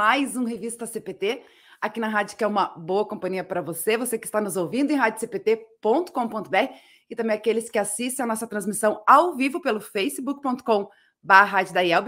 mais um Revista CPT, aqui na rádio, que é uma boa companhia para você, você que está nos ouvindo em radiocpt.com.br e também aqueles que assistem a nossa transmissão ao vivo pelo facebook.com barra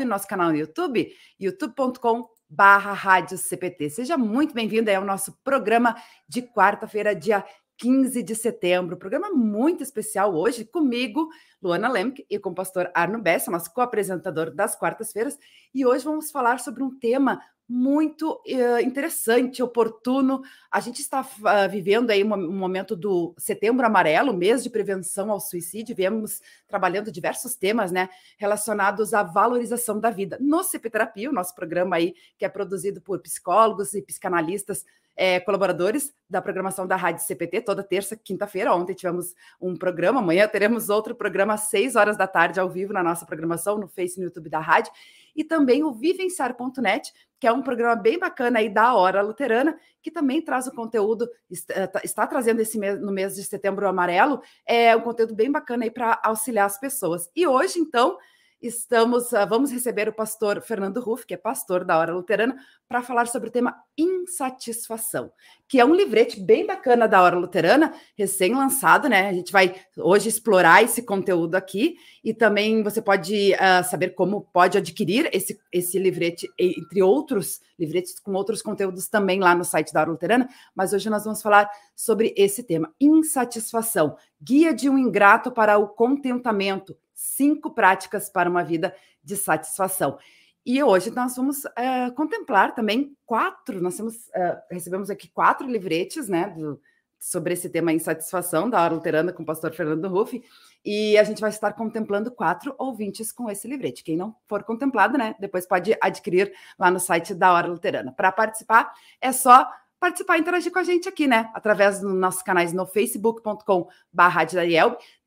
nosso canal no YouTube, youtube.com barra Rádio CPT. Seja muito bem-vindo ao nosso programa de quarta-feira, dia 15 de setembro. Programa muito especial hoje comigo, Luana Lemke, e com o pastor Arno Bessa, nosso co-apresentador das quartas-feiras. E hoje vamos falar sobre um tema muito uh, interessante, oportuno. A gente está uh, vivendo aí um, um, momento do Setembro Amarelo, mês de prevenção ao suicídio. Viemos trabalhando diversos temas, né, relacionados à valorização da vida. No CP Terapia, o nosso programa aí que é produzido por psicólogos e psicanalistas é, colaboradores da programação da Rádio CPT, toda terça, quinta-feira. Ontem tivemos um programa, amanhã teremos outro programa às seis horas da tarde, ao vivo, na nossa programação, no Face e no YouTube da rádio. E também o Vivenciar.net, que é um programa bem bacana aí da Hora Luterana, que também traz o conteúdo, está, eh, está trazendo esse mês, no mês de setembro amarelo, é um conteúdo bem bacana aí para auxiliar as pessoas. E hoje, então, estamos, uh, vamos receber o pastor Fernando Ruff, que é pastor da Hora Luterana, para falar sobre o tema insatisfação, que é um livrete bem bacana da Hora Luterana, recém-lançado, né? A gente vai hoje explorar esse conteúdo aqui e também você pode uh, saber como pode adquirir esse, esse livrete, entre outros livretes com outros conteúdos também lá no site da Hora Luterana, mas hoje nós vamos falar sobre esse tema, insatisfação, guia de um ingrato para o contentamento, cinco práticas para uma vida de satisfação. E hoje nós vamos é, contemplar também quatro, nós temos, é, recebemos aqui quatro livretes, né, do, sobre esse tema insatisfação da Hora Luterana com o pastor Fernando Ruff, e a gente vai estar contemplando quatro ouvintes com esse livrete. Quem não for contemplado, né, depois pode adquirir lá no site da Hora Luterana. Para participar, é só participar e interagir com a gente aqui, né? Através dos nossos canais no facebook.com barra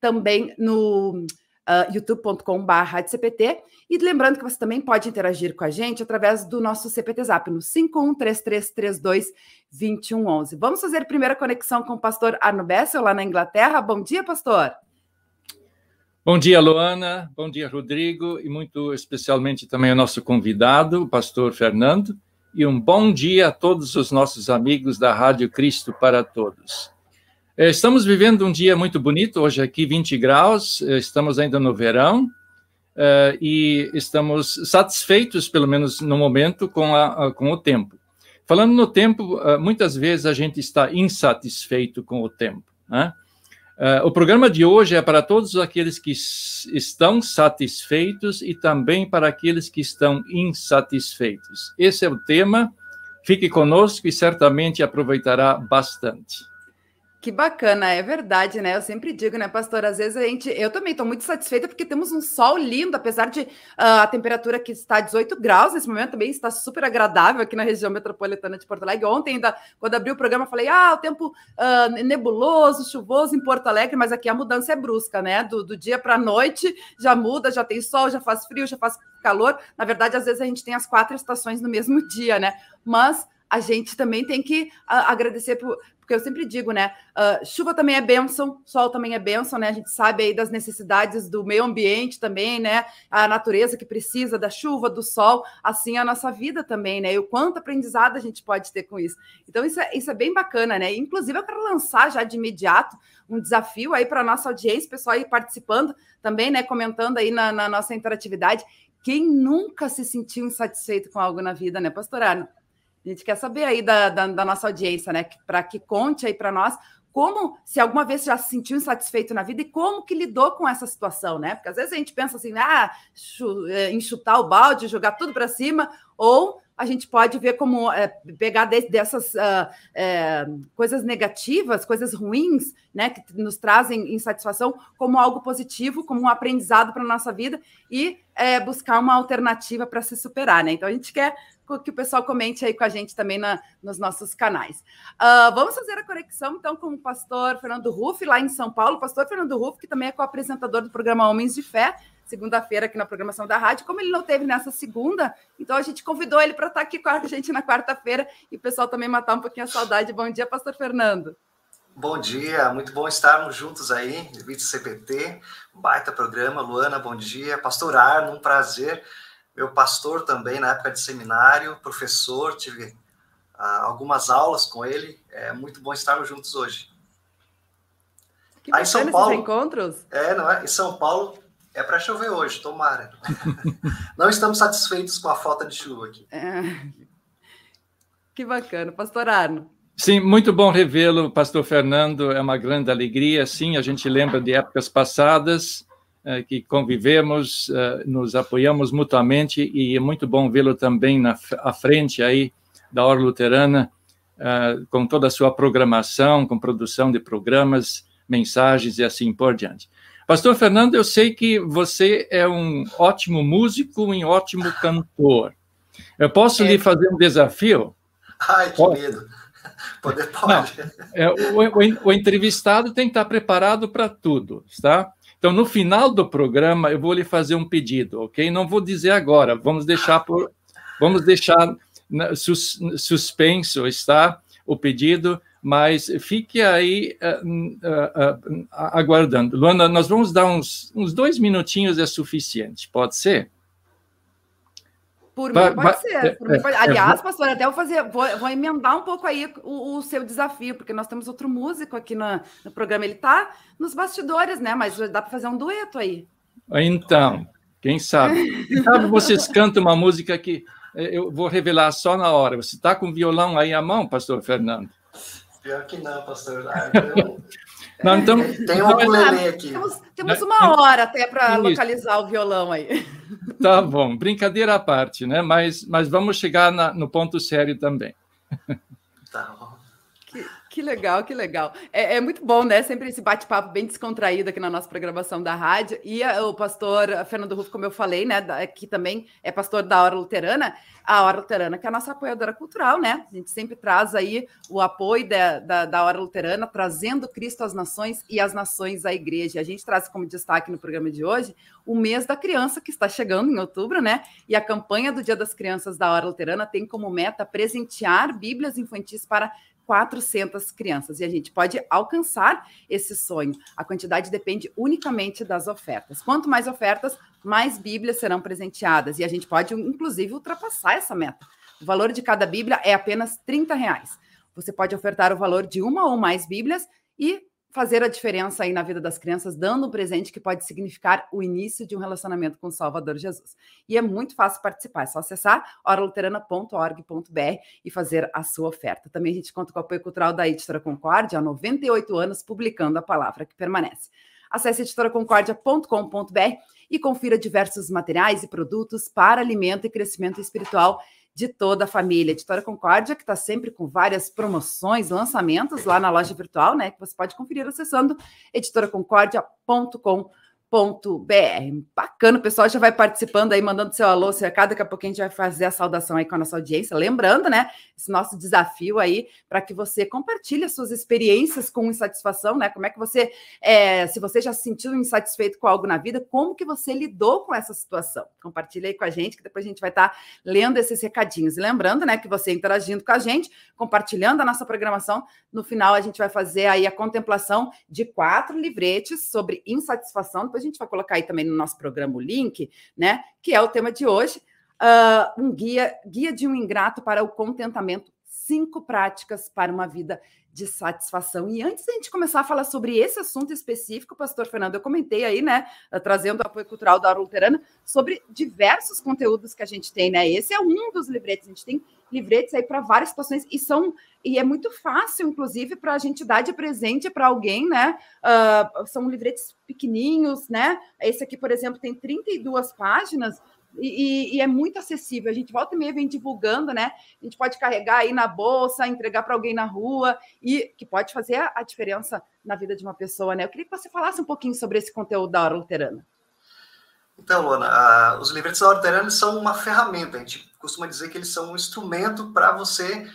também no uh, youtube.com.br CPT. E lembrando que você também pode interagir com a gente através do nosso CPT Zap no 5133322111. Vamos fazer a primeira conexão com o pastor Arno Bessel, lá na Inglaterra. Bom dia, pastor. Bom dia, Luana. Bom dia, Rodrigo. E muito especialmente também o nosso convidado, o pastor Fernando. E um bom dia a todos os nossos amigos da Rádio Cristo para Todos. Eh, estamos vivendo um dia muito bonito, hoje aqui 20 graus, eh, estamos ainda no verão uh, e estamos satisfeitos, pelo menos no momento, com, a, com o tempo. Falando no tempo, muitas vezes a gente está insatisfeito com o tempo. Né? O programa de hoje é para todos aqueles que estão satisfeitos e também para aqueles que estão insatisfeitos. Esse é o tema. Fique conosco e certamente aproveitará bastante. Que bacana, é verdade, né? Eu sempre digo, né, pastor? Às vezes a gente. Eu também estou muito satisfeita porque temos um sol lindo, apesar de uh, a temperatura que está 18 graus nesse momento, também está super agradável aqui na região metropolitana de Porto Alegre. Ontem, ainda, quando abri o programa, falei: ah, o tempo uh, nebuloso, chuvoso em Porto Alegre, mas aqui a mudança é brusca, né? Do, do dia para a noite já muda, já tem sol, já faz frio, já faz calor. Na verdade, às vezes a gente tem as quatro estações no mesmo dia, né? Mas a gente também tem que uh, agradecer por, porque eu sempre digo, né? Uh, chuva também é bênção, sol também é bênção, né? A gente sabe aí das necessidades do meio ambiente também, né? A natureza que precisa da chuva, do sol, assim a nossa vida também, né? E o quanto aprendizado a gente pode ter com isso. Então, isso é, isso é bem bacana, né? Inclusive, eu quero lançar já de imediato um desafio aí para a nossa audiência, pessoal aí participando também, né? Comentando aí na, na nossa interatividade. Quem nunca se sentiu insatisfeito com algo na vida, né, pastor Arno? A gente quer saber aí da, da, da nossa audiência, né? Para que conte aí para nós como, se alguma vez já se sentiu insatisfeito na vida e como que lidou com essa situação, né? Porque às vezes a gente pensa assim, ah, é, enxutar o balde, jogar tudo para cima, ou a gente pode ver como é, pegar de, dessas uh, é, coisas negativas, coisas ruins, né, que nos trazem insatisfação, como algo positivo, como um aprendizado para a nossa vida e é, buscar uma alternativa para se superar, né? Então a gente quer que o pessoal comente aí com a gente também na, nos nossos canais. Uh, vamos fazer a conexão, então, com o pastor Fernando Ruff, lá em São Paulo. pastor Fernando Ruff, que também é co-apresentador do programa Homens de Fé, segunda-feira aqui na programação da rádio. Como ele não teve nessa segunda, então a gente convidou ele para estar aqui com a gente na quarta-feira e o pessoal também matar um pouquinho a saudade. Bom dia, pastor Fernando. Bom dia, muito bom estarmos juntos aí, Vídeo CPT, baita programa. Luana, bom dia. Pastor Arno, um prazer meu pastor também na época de seminário, professor, tive uh, algumas aulas com ele. É muito bom estarmos juntos hoje. Que Aí, em São Paulo, encontros. É, não é? Em São Paulo é para chover hoje, tomara. não estamos satisfeitos com a falta de chuva aqui. É. Que bacana, Pastor Arno. Sim, muito bom revê-lo, Pastor Fernando. É uma grande alegria. Sim, a gente lembra de épocas passadas que convivemos, eh, nos apoiamos mutuamente e é muito bom vê-lo também na à frente aí da Hora Luterana, eh, com toda a sua programação, com produção de programas mensagens e assim por diante. Pastor Fernando, eu sei que você é um ótimo músico e um ótimo cantor. Eu posso é. lhe fazer um desafio? Ai, que Pode? medo. Poder pode. Não, é, o, o, o, entrevistado tem que estar preparado para tudo, tá? Então, no final do programa, eu vou lhe fazer um pedido, ok? Não vou dizer agora, vamos deixar por, vamos deixar sus, suspenso, está? O pedido mas fique aí uh, uh, uh, aguardando. Luana, nós vamos dar uns, uns dois minutinhos, é suficiente, pode ser? Por mim, pode ser. Por mim, pode... Aliás, pastor, até vou fazer, vou, vou emendar um pouco aí o, o, seu desafio, porque nós temos outro músico aqui no, no programa. Ele está nos bastidores, né? Mas dá para fazer um dueto aí. Então, quem sabe? Quem sabe vocês cantam uma música que eu vou revelar só na hora. Você está com o violão aí à mão, pastor Fernando? Pior que não, pastor. Ah, então... não, então, tem um ukulele aqui. Temos, temos uma hora até para localizar o violão aí. Tá bom, brincadeira à parte, né? Mas, mas vamos chegar na, no ponto sério também. Tá bom. Que legal, que legal. É, é, muito bom, né? Sempre esse bate-papo bem descontraído aqui na nossa programação da rádio. E a, o pastor Fernando Rufo, como eu falei, né? Da, que também é pastor da Hora Luterana, a Hora Luterana, que é a nossa apoiadora cultural, né? A gente sempre traz aí o apoio da, da, da Hora Luterana, trazendo Cristo às nações e as nações à igreja. A gente traz como destaque no programa de hoje o mês da criança, que está chegando em outubro, né? E a campanha do Dia das Crianças da Hora Luterana tem como meta presentear Bíblias infantis para 400 crianças. E a gente pode alcançar esse sonho. A quantidade depende unicamente das ofertas. Quanto mais ofertas, mais Bíblias serão presenteadas. E a gente pode, inclusive, ultrapassar essa meta. O valor de cada Bíblia é apenas 30 reais. Você pode ofertar o valor de uma ou mais Bíblias e fazer a diferença aí na vida das crianças, dando um presente que pode significar o início de um relacionamento com o Salvador Jesus. E é muito fácil participar, é só acessar oraluterana.org.br e fazer a sua oferta. Também a gente conta com o apoio cultural da Editora Concórdia, há 98 anos publicando a palavra que permanece. Acesse editoraconcordia.com.br e confira diversos materiais e produtos para alimento e crescimento espiritual de toda a família. Editora Concórdia, que está sempre com várias promoções, lançamentos lá na loja virtual, né? Que você pode conferir acessando editoraconcordia.com.br br Bacana, o pessoal já vai participando aí, mandando seu alô, seu recado, daqui a pouquinho a gente vai fazer a saudação aí com a nossa audiência. Lembrando, né, esse nosso desafio aí para que você compartilhe as suas experiências com insatisfação, né? Como é que você, é, se você já se sentiu insatisfeito com algo na vida, como que você lidou com essa situação? Compartilhe aí com a gente, que depois a gente vai estar tá lendo esses recadinhos. E lembrando, né, que você interagindo com a gente, compartilhando a nossa programação, no final a gente vai fazer aí a contemplação de quatro livretes sobre insatisfação depois gente vai colocar aí também no nosso programa o link, né? Que é o tema de hoje. Uh, um guia, guia de um ingrato para o contentamento, cinco práticas para uma vida de satisfação. E antes da gente começar a falar sobre esse assunto específico, pastor Fernando, eu comentei aí, né, trazendo o apoio cultural da Luterana, sobre diversos conteúdos que a gente tem, né? Esse é um dos livretes, a gente tem livretes aí para várias situações e são e é muito fácil, inclusive, para a gente dar de presente para alguém, né? Uh, são livretes pequenininhos, né? Esse aqui, por exemplo, tem 32 páginas. E, e, e, é muito acessível. A gente volta e meia vem divulgando, né? A gente pode carregar aí na bolsa, entregar para alguém na rua, e que pode fazer a, a, diferença na vida de uma pessoa, né? Eu queria que você falasse um pouquinho sobre esse conteúdo da Hora Luterana. Então, Luana, uh, os livretos da Hora Luterana são uma ferramenta. A gente costuma dizer que eles são um instrumento para você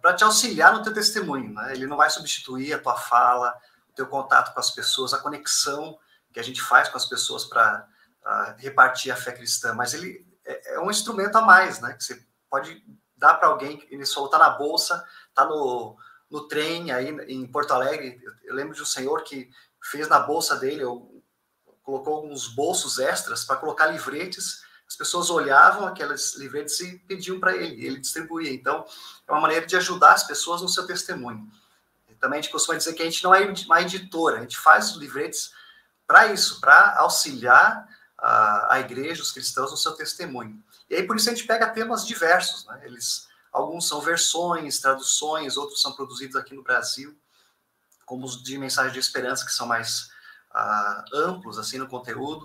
para te auxiliar no teu testemunho. Né? Ele não vai substituir a tua fala, o teu contato com as pessoas, a conexão que a gente faz com as pessoas para repartir a fé cristã, mas ele é, é, um instrumento a mais, né? Que você pode dar para alguém ele soltar na bolsa, tá no, no trem aí em Porto Alegre. Eu lembro de um senhor que fez na bolsa dele, colocou alguns bolsos extras para colocar livretes as pessoas olhavam aqueles livretes e pediam para ele, ele distribuía. Então, é uma maneira de ajudar as pessoas no seu testemunho. E também a gente costuma dizer que a gente não é uma editora, a gente faz os livretes para isso, para auxiliar a, a, igreja, os cristãos no seu testemunho. E aí, por isso, a gente pega temas diversos, né? Eles, alguns são versões, traduções, outros são produzidos aqui no Brasil, como os de mensagem de esperança, que são mais uh, amplos, assim, no conteúdo.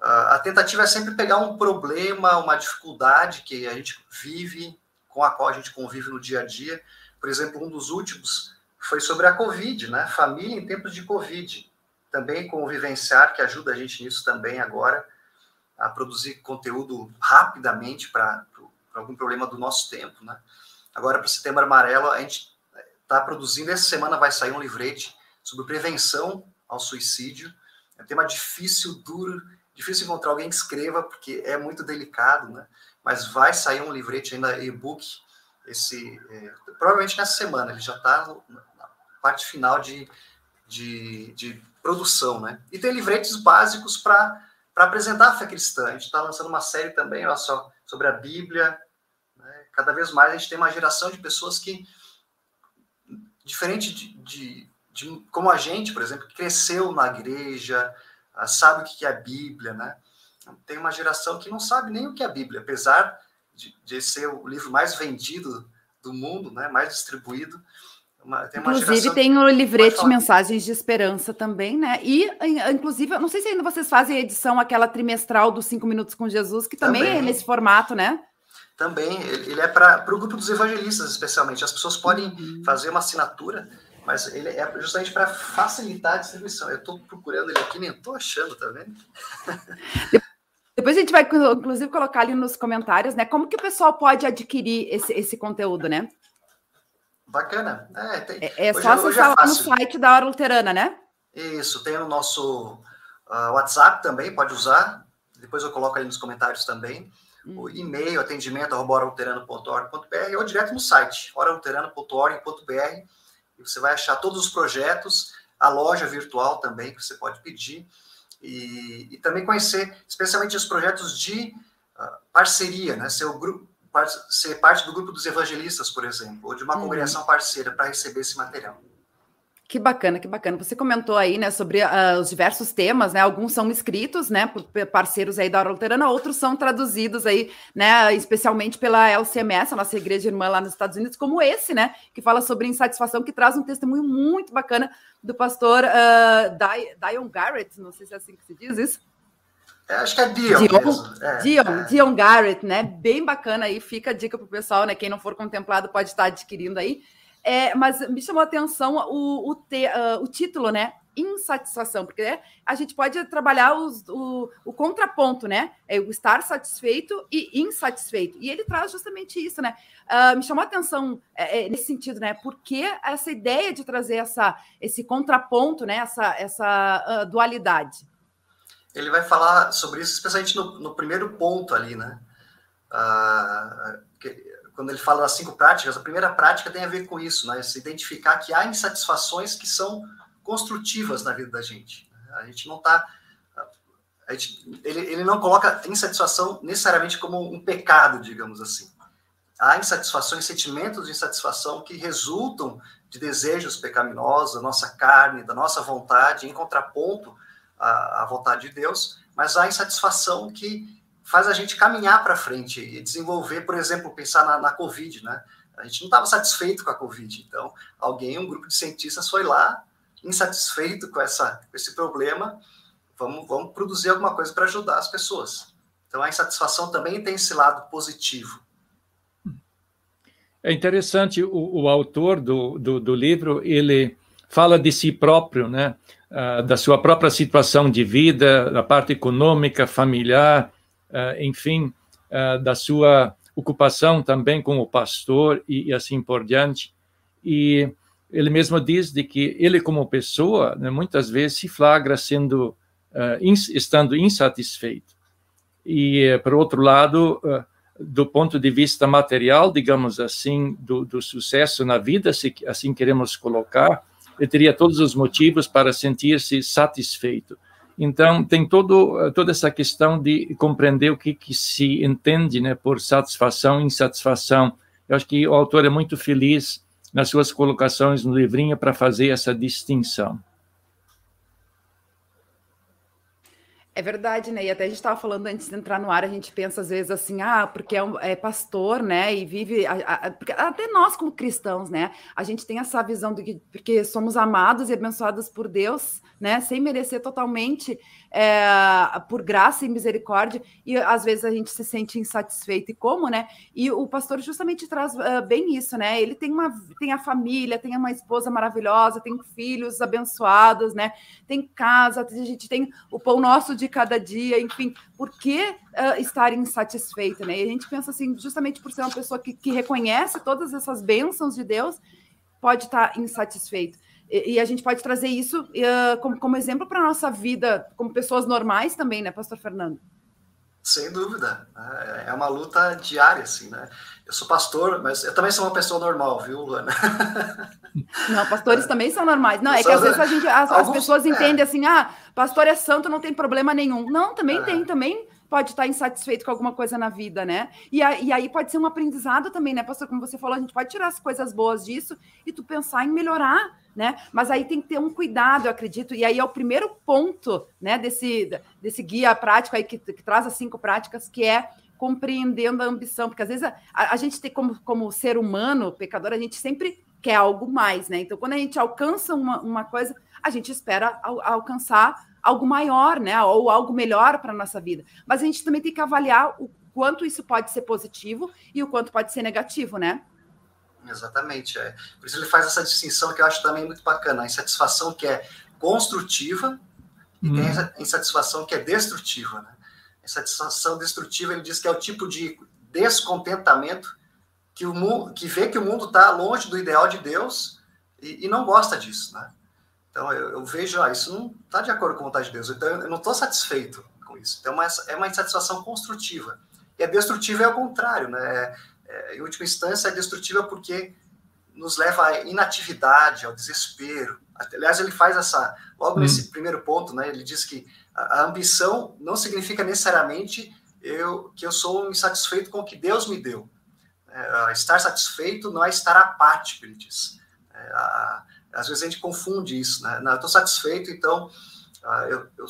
Uh, a tentativa é sempre pegar um problema, uma dificuldade que a gente vive, com a qual a gente convive no dia a dia. Por exemplo, um dos últimos foi sobre a Covid, né? Família em tempos de Covid. Também com o Vivenciar, que ajuda a gente nisso também agora, a produzir conteúdo rapidamente para algum problema do nosso tempo, né? Agora, para Setembro Amarelo, a gente está produzindo, essa semana vai sair um livrete sobre prevenção ao suicídio. É um tema difícil, duro, Difícil encontrar alguém que escreva, porque é muito delicado, né? Mas vai sair um livrete ainda e-book, esse, é, provavelmente nessa semana, ele já está na parte final de, de, de, produção, né? E tem livretes básicos para apresentar a fé cristã. A gente está lançando uma série também, olha só, sobre a Bíblia. Né? Cada vez mais a gente tem uma geração de pessoas que, diferente de, de, de como a gente, por exemplo, cresceu na igreja, ah, sabe o que é a Bíblia, né? Tem uma geração que não sabe nem o que é a Bíblia, apesar de, de ser o livro mais vendido do mundo, né? Mais distribuído. Uma, tem inclusive tem o livrete Mensagens de Esperança também, né? E, inclusive, eu não sei se ainda vocês fazem a edição aquela trimestral dos Cinco Minutos com Jesus, que também, é também. é nesse formato, né? Também, ele é para o grupo dos evangelistas, especialmente. As pessoas podem uhum. fazer uma assinatura mas ele é justamente para facilitar a distribuição. Eu estou procurando ele aqui, nem estou achando, tá vendo? Depois a gente vai, inclusive, colocar ali nos comentários, né? Como que o pessoal pode adquirir esse, esse conteúdo, né? Bacana. É, tem... é, é só é- acessar é no site da Hora Luterana, né? Isso, tem o nosso uh, WhatsApp também, pode usar. Depois eu coloco aí nos comentários também. Hum. O e-mail, atendimento, arroba ou direto no site, horaluterano.org.br você vai achar todos os projetos, a loja virtual também, que você pode pedir, e, e também conhecer especialmente os projetos de uh, parceria, né? Ser, o ser parte do grupo dos evangelistas, por exemplo, ou de uma uhum. congregação parceira para receber esse material. Que bacana, que bacana. Você comentou aí, né, sobre uh, os diversos temas, né? Alguns são escritos, né, por parceiros aí da Hora Luterana, outros são traduzidos aí, né, especialmente pela LCMS, a nossa igreja irmã lá nos Estados Unidos, como esse, né, que fala sobre insatisfação, que traz um testemunho muito bacana do pastor uh, Dion Garrett, não sei se é assim que se diz isso. É, acho que é Dion. Dion, é, Dion, é. Dion Garrett, né? Bem bacana aí, fica a dica pro pessoal, né? Quem não for contemplado pode estar adquirindo aí. É, mas me chamou a atenção o, o, te, uh, o título, né? Insatisfação, porque a gente pode trabalhar os, o, o, contraponto, né? É o estar satisfeito e insatisfeito. E ele traz justamente isso, né? Uh, me chamou a atenção é, é, nesse sentido, né? Porque essa ideia de trazer essa, esse contraponto, né? Essa, essa uh, dualidade. Ele vai falar sobre isso, especialmente no, no primeiro ponto ali, né? Que, quando ele fala das cinco práticas, a primeira prática tem a ver com isso, né? Se identificar que há insatisfações que são construtivas na vida da gente. A gente não está. Ele, ele não coloca insatisfação necessariamente como um pecado, digamos assim. Há insatisfações, sentimentos de insatisfação que resultam de desejos pecaminosos da nossa carne, da nossa vontade, em contraponto à, à vontade de Deus, mas há insatisfação que faz a gente caminhar para frente e desenvolver, por exemplo, pensar na, na Covid, né? A gente não estava satisfeito com a Covid, então alguém, um grupo de cientistas foi lá, insatisfeito com, essa, com esse problema, vamos, vamos produzir alguma coisa para ajudar as pessoas. Então a insatisfação também tem esse lado positivo. É interessante, o, o autor do, do, do, livro, ele fala de si próprio, né? Uh, da sua própria situação de vida, da parte econômica, familiar, uh, enfim, uh, da sua ocupação também como pastor e, e, assim por diante. E ele mesmo diz de que ele como pessoa, né, muitas vezes se flagra sendo ins, estando insatisfeito. E por outro lado, do ponto de vista material, digamos assim, do, do sucesso na vida, se assim queremos colocar, ele teria todos os motivos para sentir-se satisfeito. Então, tem todo, toda essa questão de compreender o que, que se entende né, por satisfação e insatisfação. Eu acho que o autor é muito feliz nas suas colocações no livrinho para fazer essa distinção. É verdade, né? E até a gente estava falando antes de entrar no ar, a gente pensa às vezes assim, ah, porque é, um, é pastor, né? E vive. A, a, até nós, como cristãos, né? A gente tem essa visão de que porque somos amados e abençoados por Deus, né? Sem merecer totalmente é, por graça e misericórdia, e às vezes a gente se sente insatisfeito. E como, né? E o pastor justamente traz uh, bem isso, né? Ele tem uma tem a família, tem uma esposa maravilhosa, tem filhos abençoados, né? Tem casa, a gente tem o pão nosso de cada dia, enfim, por que uh, estar insatisfeito, né? E a gente pensa assim, justamente por ser uma pessoa que, que reconhece todas essas bênçãos de Deus, pode estar insatisfeito. E, a gente pode trazer isso uh, como, como exemplo para a nossa vida como pessoas normais também, né, Pastor Fernando? Sem dúvida. É, é uma luta diária, assim, né? Eu sou pastor, mas eu também sou uma pessoa normal, viu, Luana? Não, pastores também são normais. Não, é que às vezes a gente, as, Alguns, as pessoas é. entendem é. assim, ah, pastor é santo, não tem problema nenhum. Não, também é. tem, também pode estar insatisfeito com alguma coisa na vida, né? E, a, e aí pode ser um aprendizado também, né, pastor? Como você falou, a gente pode tirar as coisas boas disso e tu pensar em melhorar né? Mas aí tem que ter um cuidado, eu acredito, e aí é o primeiro ponto, né, desse, desse guia prático aí que, que traz as cinco práticas, que é compreendendo a ambição, porque às vezes a, a, gente tem como, como ser humano, pecador, a gente sempre quer algo mais, né? Então, quando a gente alcança uma, uma coisa, a gente espera al, alcançar algo maior, né? Ou algo melhor para a nossa vida. Mas a gente também tem que avaliar o quanto isso pode ser positivo e o quanto pode ser negativo, né? Exatamente. É. Por isso ele faz essa distinção que eu acho também muito bacana. A insatisfação que é construtiva e tem hum. a insatisfação que é destrutiva. Né? A insatisfação destrutiva, ele diz que é o tipo de descontentamento que, o mundo, que vê que o mundo está longe do ideal de Deus e, e não gosta disso. Né? Então eu, eu vejo, ah, isso não está de acordo com a vontade de Deus, então eu não estou satisfeito com isso. Então é, é uma insatisfação construtiva. E a destrutiva é o contrário, né? É, é, em última instância, é destrutiva porque nos leva à inatividade, ao desespero. Aliás, ele faz essa, logo hum. nesse primeiro ponto, né, ele diz que a, a ambição não significa necessariamente eu, que eu sou insatisfeito com o que Deus me deu. É, estar satisfeito não é estar apático, ele diz. É, a, às vezes a gente confunde isso, né? Não, eu estou satisfeito, então uh, eu, eu,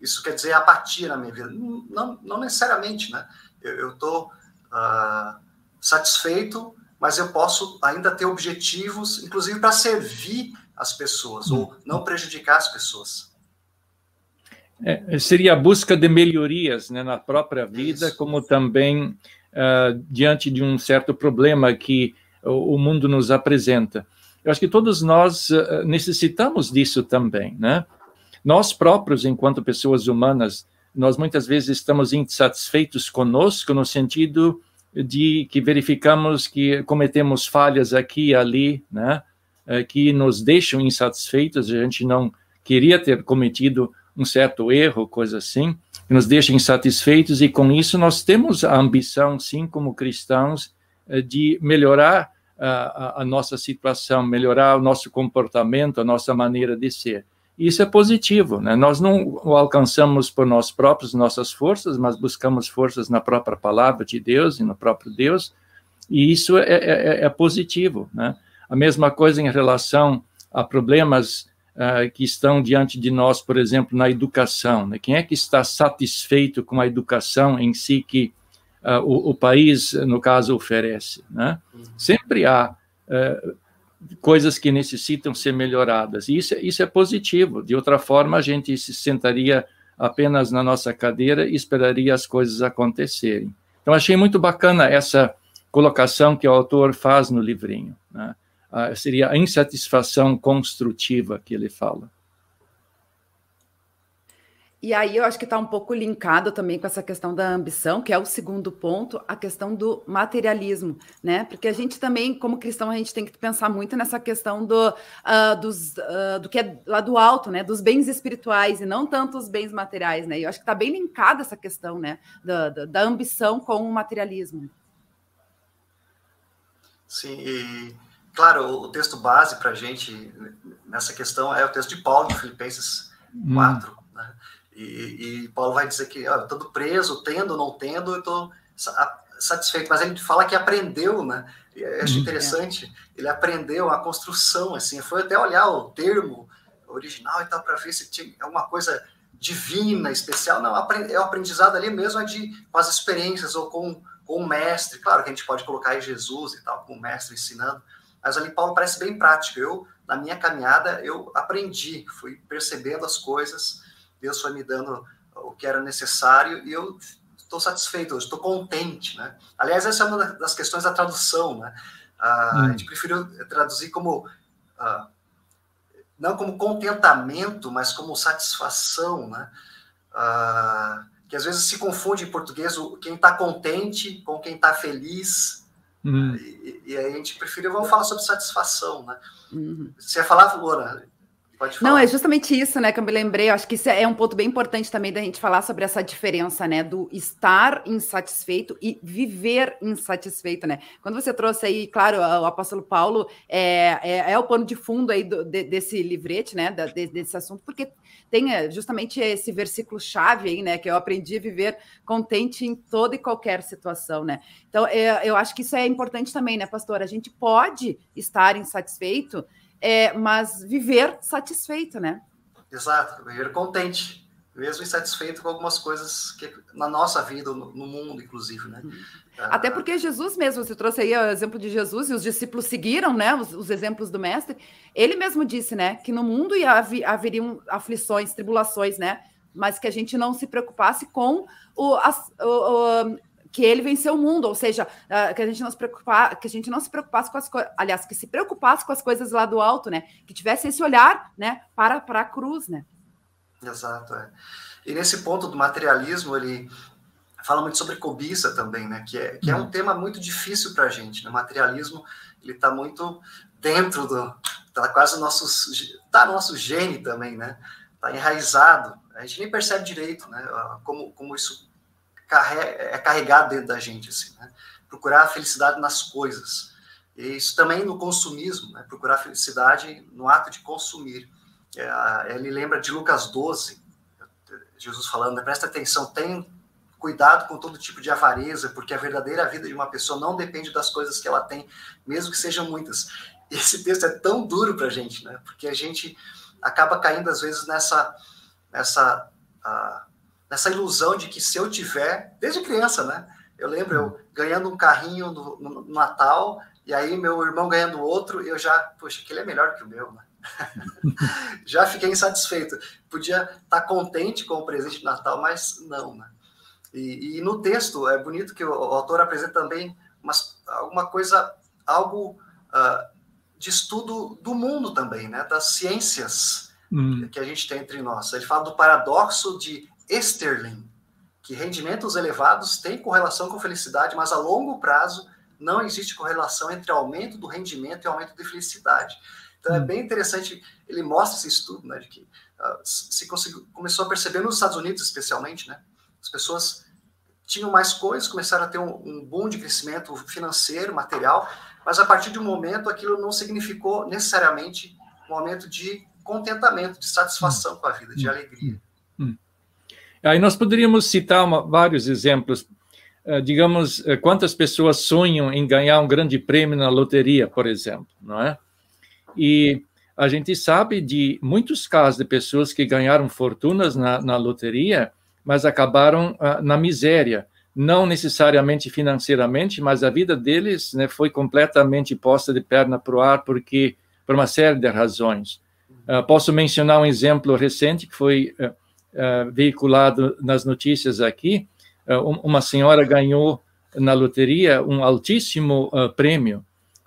isso quer dizer apatia na minha vida. Não, não necessariamente, né? Eu estou uh, satisfeito, mas eu posso ainda ter objetivos, inclusive para servir as pessoas, ou não prejudicar as pessoas. É, seria a busca de melhorias né, na própria vida, Isso. como também uh, diante de um certo problema que o, o, mundo nos apresenta. Eu acho que todos nós uh, necessitamos disso também, né? Nós próprios, enquanto pessoas humanas, nós muitas vezes estamos insatisfeitos conosco no sentido de que verificamos que cometemos falhas aqui e ali, né, é, que nos deixam insatisfeitos, a gente não queria ter cometido um certo erro, coisa assim, que nos deixa insatisfeitos, e com isso nós temos a ambição, sim, como cristãos, de melhorar a, a nossa situação, melhorar o nosso comportamento, a nossa maneira de ser. Isso é positivo, né? Nós não o alcançamos por nós próprios, nossas forças, mas buscamos forças na própria palavra de Deus e no próprio Deus, e isso é, é, é, é positivo, né? A mesma coisa em relação a problemas uh, que estão diante de nós, por exemplo, na educação, né? Quem é que está satisfeito com a educação em si que uh, o, o, país, no caso, oferece, né? Uhum. Sempre há uh, coisas que necessitam ser melhoradas. E isso, isso é positivo. De outra forma, a gente se sentaria apenas na nossa cadeira e esperaria as coisas acontecerem. Então, achei muito bacana essa colocação que o autor faz no livrinho. Né? Ah, seria a insatisfação construtiva que ele fala. E aí eu acho que está um pouco linkado também com essa questão da ambição, que é o segundo ponto, a questão do materialismo, né? Porque a gente também, como cristão, a gente tem que pensar muito nessa questão do, uh, dos, uh, do que é lá do alto, né? Dos bens espirituais e não tanto os bens materiais, né? E eu acho que está bem linkada essa questão, né? Da, da, da ambição com o materialismo. Sim, e claro, o texto base para a gente nessa questão é o texto de Paulo, de Filipenses 4, hum. né? E, e Paulo vai dizer que eu estou preso, tendo não tendo, eu estou satisfeito. Mas ele fala que aprendeu, né? Eu acho uhum. interessante. Ele aprendeu a construção, assim. Foi até olhar o termo original e tal para ver se tinha alguma coisa divina, especial. Não, é o aprendizado ali mesmo é de, com as experiências ou com, com o mestre. Claro que a gente pode colocar aí Jesus e tal, com o mestre ensinando, mas ali Paulo parece bem prático. Eu, na minha caminhada, eu aprendi, fui percebendo as coisas, Deus foi me dando o que era necessário e eu estou satisfeito, estou contente, né? Aliás, essa é uma das questões da tradução, né? Ah, hum. A gente preferiu traduzir como ah, não como contentamento, mas como satisfação, né? Ah, que às vezes se confunde em português o, quem está contente com quem está feliz. Uhum. E, e, aí a gente preferiu, vamos falar sobre satisfação, né? Uhum. Você ia falar, Laura? Não, é justamente isso, né, que eu me lembrei. Eu acho que isso é um ponto bem importante também da gente falar sobre essa diferença, né, do estar insatisfeito e viver insatisfeito, né? Quando você trouxe aí, claro, o apóstolo Paulo é, é, é o pano de fundo aí do, de, desse livrete, né, da, de, desse assunto, porque tem é, justamente esse versículo chave aí, né, que eu aprendi a viver contente em toda e qualquer situação, né? Então, é, eu acho que isso é importante também, né, pastor? A gente pode estar insatisfeito é, mas viver satisfeito, né? Exato, viver contente, mesmo insatisfeito com algumas coisas que na nossa vida, no, no mundo, inclusive, né? Uhum. Até porque Jesus mesmo, você trouxe aí o exemplo de Jesus e os discípulos seguiram, né, os, os exemplos do mestre. Ele mesmo disse, né, que no mundo ia haveriam aflições, tribulações, né, mas que a gente não se preocupasse com o, as, o, que ele venceu o mundo, ou seja, uh, que a gente não se preocupar, que a gente não se preocupasse com as coisas, aliás, que se preocupasse com as coisas lá do alto, né? Que tivesse esse olhar, né, para, para a cruz, né? Exato, é. E nesse ponto do materialismo, ele fala muito sobre cobiça também, né? Que é, que é um uhum. tema muito difícil para a gente. Né? O materialismo, ele está muito dentro do, tá quase no nosso, tá no nosso gene também, né? Tá enraizado. A gente nem percebe direito, né? Como, como isso é carregado dentro da gente, assim, né? Procurar a felicidade nas coisas. E isso também no consumismo, né? Procurar a felicidade no ato de consumir. É, ele lembra de Lucas 12, Jesus falando, né? presta atenção, tem cuidado com todo tipo de avareza, porque a verdadeira vida de uma pessoa não depende das coisas que ela tem, mesmo que sejam muitas. Esse texto é tão duro para a gente, né? Porque a gente acaba caindo às vezes nessa nessa uh, nessa ilusão de que se eu tiver, desde criança, né? Eu lembro eu ganhando um carrinho no, no, no Natal, e aí meu irmão ganhando outro, eu já, poxa, aquele é melhor que o meu, né? já fiquei insatisfeito. Podia estar contente com o presente de Natal, mas não, né? E, e no texto, é bonito que o, o autor apresenta também umas, alguma coisa, algo uh, de estudo do mundo também, né? Das ciências hum. que a gente tem entre nós. Ele fala do paradoxo de Esterling, que rendimentos elevados têm correlação com felicidade, mas a longo prazo não existe correlação entre aumento do rendimento e aumento de felicidade. Então é hum. bem interessante, ele mostra esse estudo, né, de que uh, se conseguiu, começou a perceber nos Estados Unidos especialmente, né, as pessoas tinham mais coisas, começaram a ter um, um boom de crescimento financeiro, material, mas a partir de um momento aquilo não significou necessariamente um aumento de contentamento, de satisfação hum. com a vida, de hum. alegria. Aí nós poderíamos citar uma, vários exemplos. Uh, digamos, uh, quantas pessoas sonham em ganhar um grande prêmio na loteria, por exemplo, não é? E a gente sabe de muitos casos de pessoas que ganharam fortunas na, na loteria, mas acabaram uh, na miséria, não necessariamente financeiramente, mas a vida deles né, foi completamente posta de perna para o ar porque por uma série de razões. posso mencionar um exemplo recente que foi uh, veiculado nas notícias aqui, uh, uma senhora ganhou na loteria um altíssimo uh, prêmio.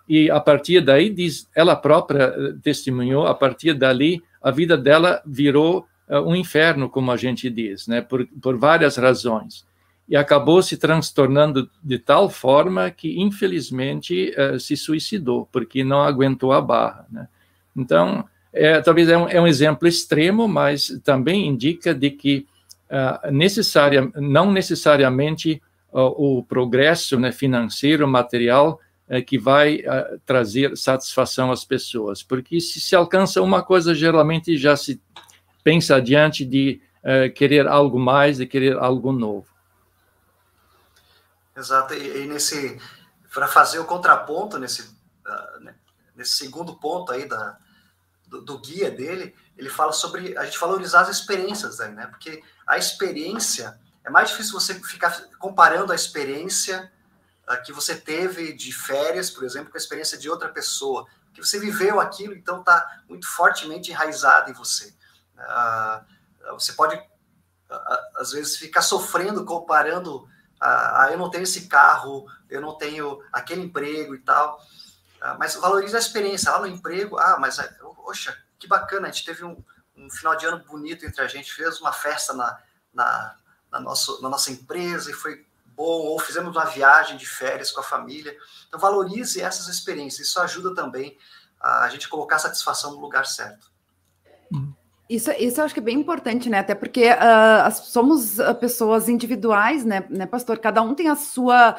E a partir daí diz ela própria testemunhou a partir dali a vida dela virou um inferno como a gente diz né por, por várias razões. E acabou se transtornando de tal forma que infelizmente se suicidou porque não aguentou a barra né. Então é, talvez é um, é um, exemplo extremo, mas também indica de que uh, necessária, não necessariamente uh, o progresso né, financeiro, material, é que vai uh, trazer satisfação às pessoas, porque se se alcança uma coisa, geralmente já se pensa adiante de uh, querer algo mais e querer algo novo. Exato, e, e nesse para fazer o contraponto nesse uh, nesse segundo ponto aí da, do, do, guia dele, ele fala sobre a gente valorizar as experiências né? Porque a experiência é mais difícil você ficar comparando a experiência uh, que você teve de férias, por exemplo, com a experiência de outra pessoa, que você viveu aquilo, então está muito fortemente enraizado em você. Uh, você pode às vezes ficar sofrendo comparando ah, eu não tenho esse carro, eu não tenho aquele emprego e tal. Ah, mas valorize a experiência lá no emprego. Ah, mas, poxa, que bacana, a gente teve um, um final de ano bonito entre a gente, fez uma festa na, na, na, nosso, na nossa empresa e foi bom, ou fizemos uma viagem de férias com a família. Então, valorize essas experiências, isso ajuda também a gente colocar a satisfação no lugar certo. Isso, isso eu acho que é bem importante, né? Até porque uh, somos uh, pessoas individuais, né, né, pastor? Cada um tem a sua.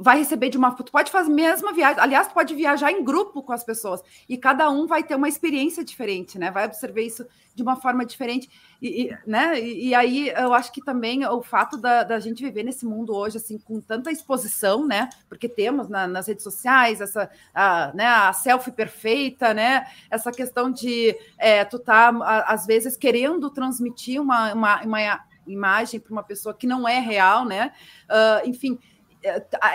Vai receber de uma. Tu pode fazer a mesma viagem. Aliás, tu pode viajar em grupo com as pessoas. E cada um vai ter uma experiência diferente, né? Vai observar isso de uma forma diferente. E, né? E, e, aí eu acho que também o fato da, da, gente viver nesse mundo hoje, assim, com tanta exposição, né? Porque temos na, nas redes sociais essa a, né, a selfie perfeita, né? Essa questão de é, tu tá, às vezes, querendo transmitir uma, uma, uma imagem para uma pessoa que não é real, né? Uh, enfim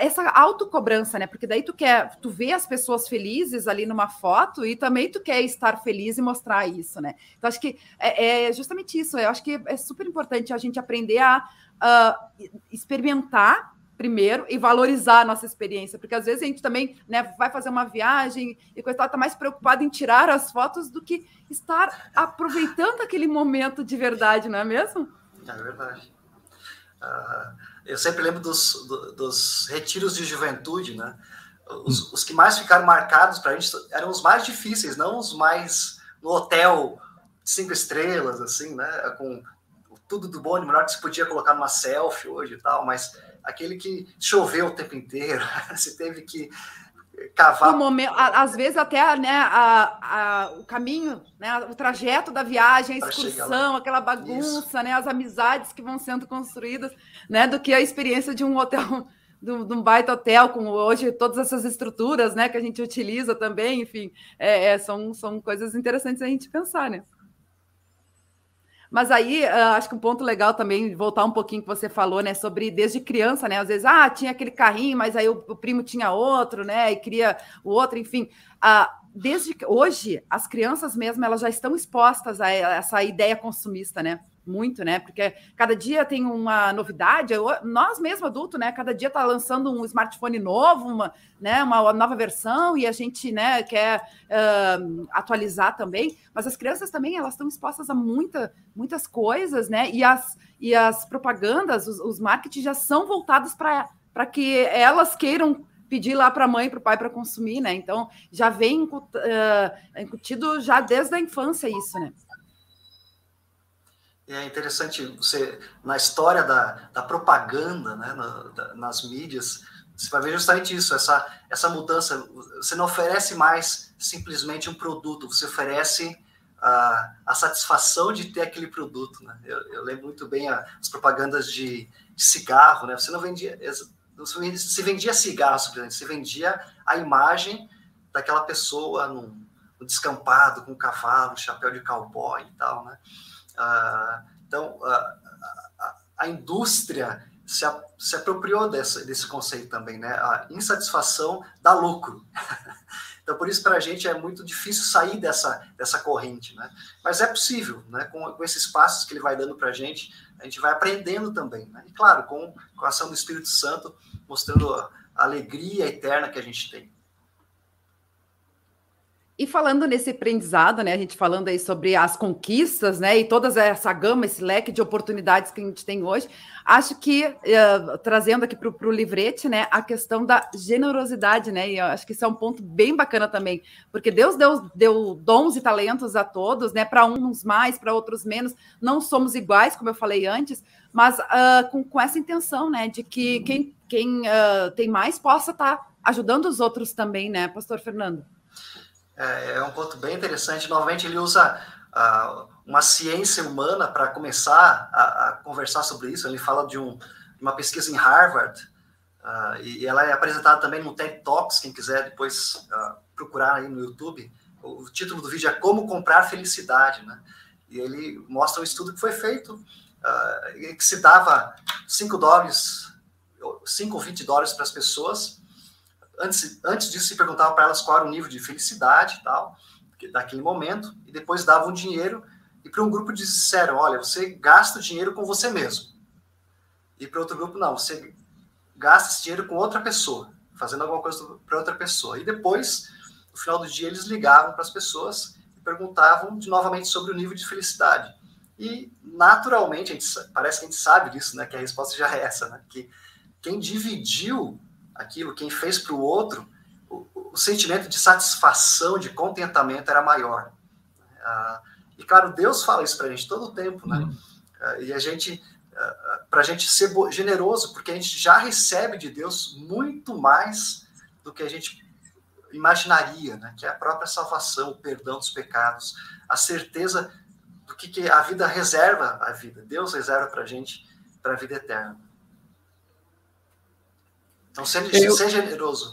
essa autocobrança, né? Porque daí tu quer, tu vê as pessoas felizes ali numa foto e também tu quer estar feliz e mostrar isso, né? Então acho que é, é justamente isso. Eu acho que é super importante a gente aprender a experimentar primeiro e valorizar a nossa experiência, porque às vezes a gente também né, vai fazer uma viagem e coisa está mais preocupado em tirar as fotos do que estar aproveitando aquele momento de verdade, não é mesmo? É verdade. Uh eu sempre lembro dos, dos retiros de juventude, né? Os, os que mais ficaram marcados para a gente eram os mais difíceis, não os mais no hotel cinco estrelas, assim, né? Com tudo do bom e melhor que se podia colocar numa selfie hoje e tal, mas aquele que choveu o tempo inteiro, você teve que cavar. Momento, às vezes até né, a, a, o caminho, né, o trajeto da viagem, a excursão, aquela bagunça, né, as amizades que vão sendo construídas, né, do que a experiência de um hotel, de um, de um baita hotel, com hoje todas essas estruturas né, que a gente utiliza também, enfim, é, é, são, são coisas interessantes a gente pensar, né? Mas aí, uh, acho que um ponto legal também, voltar um pouquinho que você falou, né, sobre desde criança, né, às vezes, ah, tinha aquele carrinho, mas aí o, o primo tinha outro, né, e queria o outro, enfim. Uh, desde hoje, as crianças mesmo, elas já estão expostas a essa ideia consumista, né, muito, né? Porque cada dia tem uma novidade. Nós mesmo adultos, né? Cada dia está lançando um smartphone novo, uma, né? Uma nova versão e a gente, né? Quer uh, atualizar também. Mas as crianças também elas estão expostas a muita, muitas coisas, né? E as e as propagandas, os, os marketing já são voltados para para que elas queiram pedir lá para a mãe, para o pai para consumir, né? Então já vem uh, incutido já desde a infância isso, né? É interessante você, na história da, da propaganda, né, na, da, nas mídias, você vai ver justamente isso, essa, essa mudança. Você não oferece mais simplesmente um produto, você oferece a, a satisfação de ter aquele produto. Né? Eu, eu lembro muito bem a, as propagandas de, de, cigarro, né? Você não vendia, se vendia cigarro, se vendia a imagem daquela pessoa num, num descampado, com um cavalo, um chapéu de cowboy e tal, né? Então, a, a, a indústria se, a, se apropriou dessa, desse conceito também, né? A insatisfação dá lucro. então, por isso, para a gente é muito difícil sair dessa, dessa corrente, né? Mas é possível, né? Com, com esses passos que ele vai dando para a gente, a gente vai aprendendo também, né? E, claro, com, com a ação do Espírito Santo, mostrando a alegria eterna que a gente tem. E falando nesse aprendizado, né, a gente falando aí sobre as conquistas, né, e toda essa gama, esse leque de oportunidades que a gente tem hoje, acho que, uh, trazendo aqui para o livrete, né, a questão da generosidade, né, e acho que isso é um ponto bem bacana também, porque Deus deu, deu dons e talentos a todos, né, para uns mais, para outros menos, não somos iguais, como eu falei antes, mas uh, com, com essa intenção, né, de que quem, quem uh, tem mais possa estar tá ajudando os outros também, né, pastor Fernando? É, é um ponto bem interessante. Novamente, ele usa uh, uma ciência humana para começar a, a, conversar sobre isso. Ele fala de, um, uma pesquisa em Harvard, uh, e ela é apresentada também no TED Talks, quem quiser depois uh, procurar aí no YouTube. O título do vídeo é Como Comprar Felicidade, né? E ele mostra um estudo que foi feito, uh, que se dava 5 dólares, 5 ou 20 dólares para as pessoas. Antes, antes disso, se perguntava para elas qual era o nível de felicidade e tal, daquele momento, e depois davam dinheiro e para um grupo disseram, olha, você gasta o dinheiro com você mesmo. E para outro grupo, não, você gasta esse dinheiro com outra pessoa, fazendo alguma coisa para outra pessoa. E depois, no final do dia, eles ligavam para as pessoas e perguntavam de, novamente sobre o nível de felicidade. E, naturalmente, a gente, parece que a gente sabe disso, né? Que a resposta já é essa, né? Que quem dividiu aquilo, quem fez para o outro, o sentimento de satisfação, de contentamento era maior. Ah, e, claro, Deus fala isso para a gente todo o tempo, né? Uhum. Ah, e a gente, ah, para a gente ser generoso, porque a gente já recebe de Deus muito mais do que a gente imaginaria, né? Que é a própria salvação, o perdão dos pecados, a certeza do que, que a vida reserva a vida. Deus reserva para a gente para a vida eterna. Então, seja, Eu... seja generoso.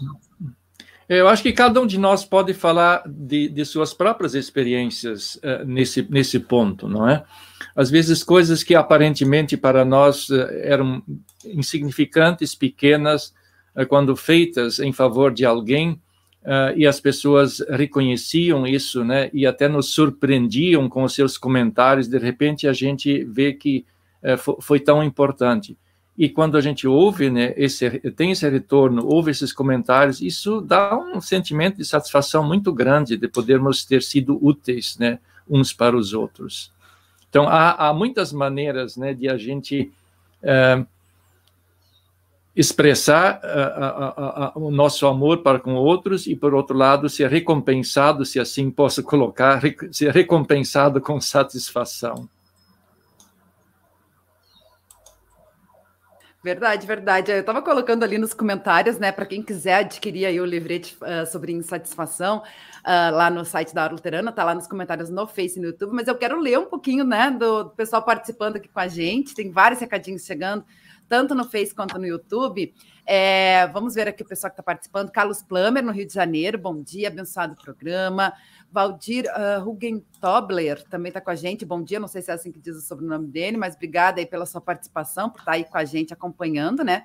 Eu acho que cada um de nós pode falar de, de suas próprias experiências uh, nesse, nesse ponto, não é? Às vezes, coisas que aparentemente para nós uh, eram insignificantes, pequenas, uh, quando feitas em favor de alguém, e as pessoas reconheciam isso, né? E até nos surpreendiam com os seus comentários. De repente, a gente vê que foi tão importante. E quando a gente ouve, né, esse, tem esse retorno, ouve esses comentários, isso dá um sentimento de satisfação muito grande de podermos ter sido úteis, né, uns para os outros. Então, há, há muitas maneiras, né, de a gente é, expressar o nosso amor para com outros e, por outro lado, ser recompensado, se assim posso colocar, ser recompensado com satisfação. Verdade, verdade. Eu estava colocando ali nos comentários, né, para quem quiser adquirir aí o livrete uh, sobre insatisfação uh, lá no site da Luterana, tá lá nos comentários no Face e no YouTube, mas eu quero ler um pouquinho, né, do, do pessoal participando aqui com a gente. Tem vários recadinhos chegando, tanto no Face quanto no YouTube. É, vamos ver aqui o pessoal que está participando. Carlos Plummer, no Rio de Janeiro, bom dia, abençoado programa. Valdir uh, também está com a gente. Bom dia, não sei se é assim que diz o sobrenome dele, mas obrigada aí pela sua participação, por estar tá aí com a gente acompanhando, né?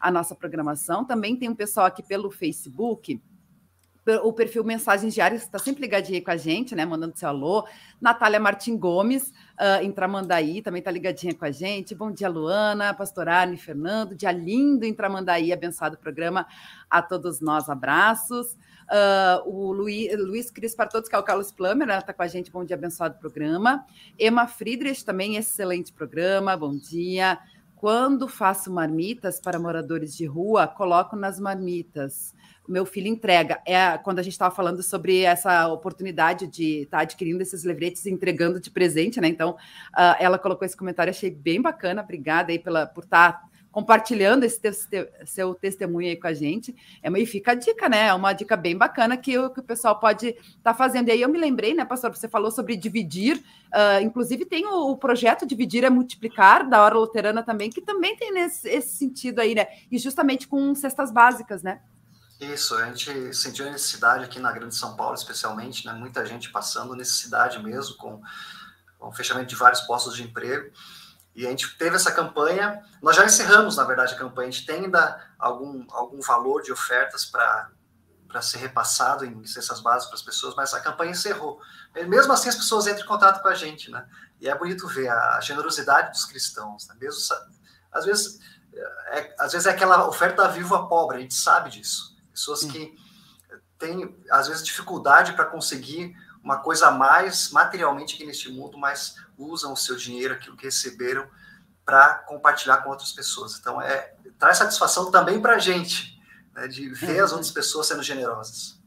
A nossa programação. Também tem um pessoal aqui pelo Facebook o perfil Mensagens Diárias está sempre ligadinho aí com a gente, né? Mandando seu alô. Natália Martim Gomes, uh, em Tramandaí, também está ligadinha com a gente. Bom dia, Luana, Pastor Arne, Fernando. Dia lindo em Tramandaí, abençoado programa a todos nós. Abraços. Uh, o Luiz, Luiz Cris para todos, que é o Carlos Plummer, está com a gente. Bom dia, abençoado programa. Emma Friedrich, também excelente programa. Bom dia. Quando faço marmitas para moradores de rua, coloco nas marmitas meu filho entrega. É quando a gente estava falando sobre essa oportunidade de estar tá adquirindo esses livretes e entregando de presente, né? Então, uh, ela colocou esse comentário, achei bem bacana. Obrigada aí pela, por estar tá compartilhando esse te seu testemunho aí com a gente. É, e fica a dica, né? É uma dica bem bacana que o, que o pessoal pode estar tá fazendo. E aí eu me lembrei, né, pastor? Você falou sobre dividir. Uh, inclusive, tem o, o, projeto Dividir é Multiplicar, da Hora Luterana também, que também tem nesse, esse sentido aí, né? E justamente com cestas básicas, né? Isso, a gente sentiu a necessidade aqui na Grande São Paulo, especialmente, né? Muita gente passando necessidade mesmo, com, com o fechamento de vários postos de emprego. E a gente teve essa campanha, nós já encerramos, na verdade, a campanha, a gente tem ainda algum, algum valor de ofertas para ser repassado em cestas básicas para as pessoas, mas a campanha encerrou. E mesmo assim, as pessoas entram em contato com a gente, né? E é bonito ver a generosidade dos cristãos, né? Mesmo, às vezes, é, às vezes é aquela oferta viva pobre, a gente sabe disso. Pessoas que têm, às vezes, dificuldade para conseguir uma coisa a mais materialmente aqui neste mundo, mas usam o seu dinheiro, aquilo que receberam, para compartilhar com outras pessoas. Então, é, traz satisfação também para a gente, né, de ver as outras pessoas sendo generosas.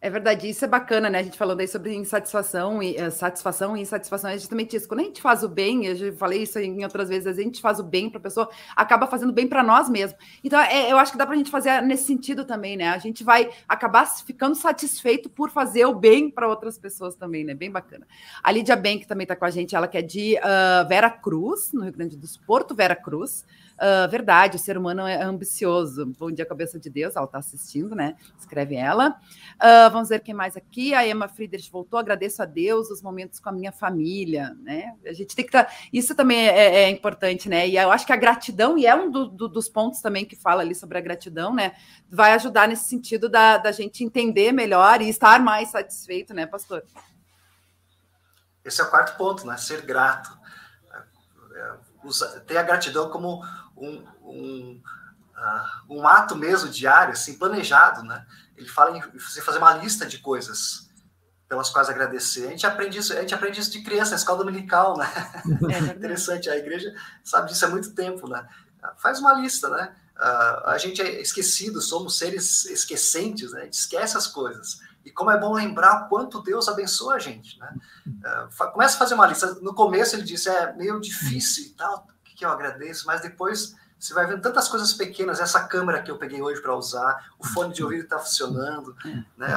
É verdade, isso é bacana, né? A gente falando aí sobre insatisfação e uh, satisfação e insatisfação, é justamente isso. Quando a gente faz o bem, eu já falei isso em outras vezes, a gente faz o bem para a pessoa, acaba fazendo bem para nós mesmos. Então, é, eu acho que dá para a gente fazer nesse sentido também, né? A gente vai acabar ficando satisfeito por fazer o bem para outras pessoas também, né? Bem bacana. A Lídia que também está com a gente, ela que é de uh, Vera Cruz, no Rio Grande do Sul, Porto Vera Cruz. Uh, verdade, o ser humano é ambicioso. Bom dia, cabeça de Deus. Ela está assistindo, né? Escreve ela. Uh, vamos ver quem mais aqui. A Emma Friedrich voltou. Agradeço a Deus os momentos com a minha família, né? A gente tem que estar. Tá... Isso também é, é, é, importante, né? E eu acho que a gratidão, e é um do, do, dos pontos também que fala ali sobre a gratidão, né? Vai ajudar nesse sentido da, da gente entender melhor e estar mais satisfeito, né, pastor? Esse é o quarto ponto, né? Ser grato. Ter a gratidão como um, um, uh, um ato mesmo diário, assim, planejado, né? Ele fala em você fazer uma lista de coisas pelas quais agradecer. A gente aprende isso, a gente aprende isso de criança, na escola dominical, né? É Interessante, a igreja sabe disso há muito tempo, né? Faz uma lista, né? Uh, a gente é esquecido, somos seres esquecentes, né? A gente esquece as coisas. E como é bom lembrar o quanto Deus abençoa a gente, né? Uh, começa a fazer uma lista. No começo ele disse, é meio difícil e tal, que eu agradeço, mas depois você vai vendo tantas coisas pequenas, essa câmera que eu peguei hoje para usar, o fone de ouvido está funcionando, né?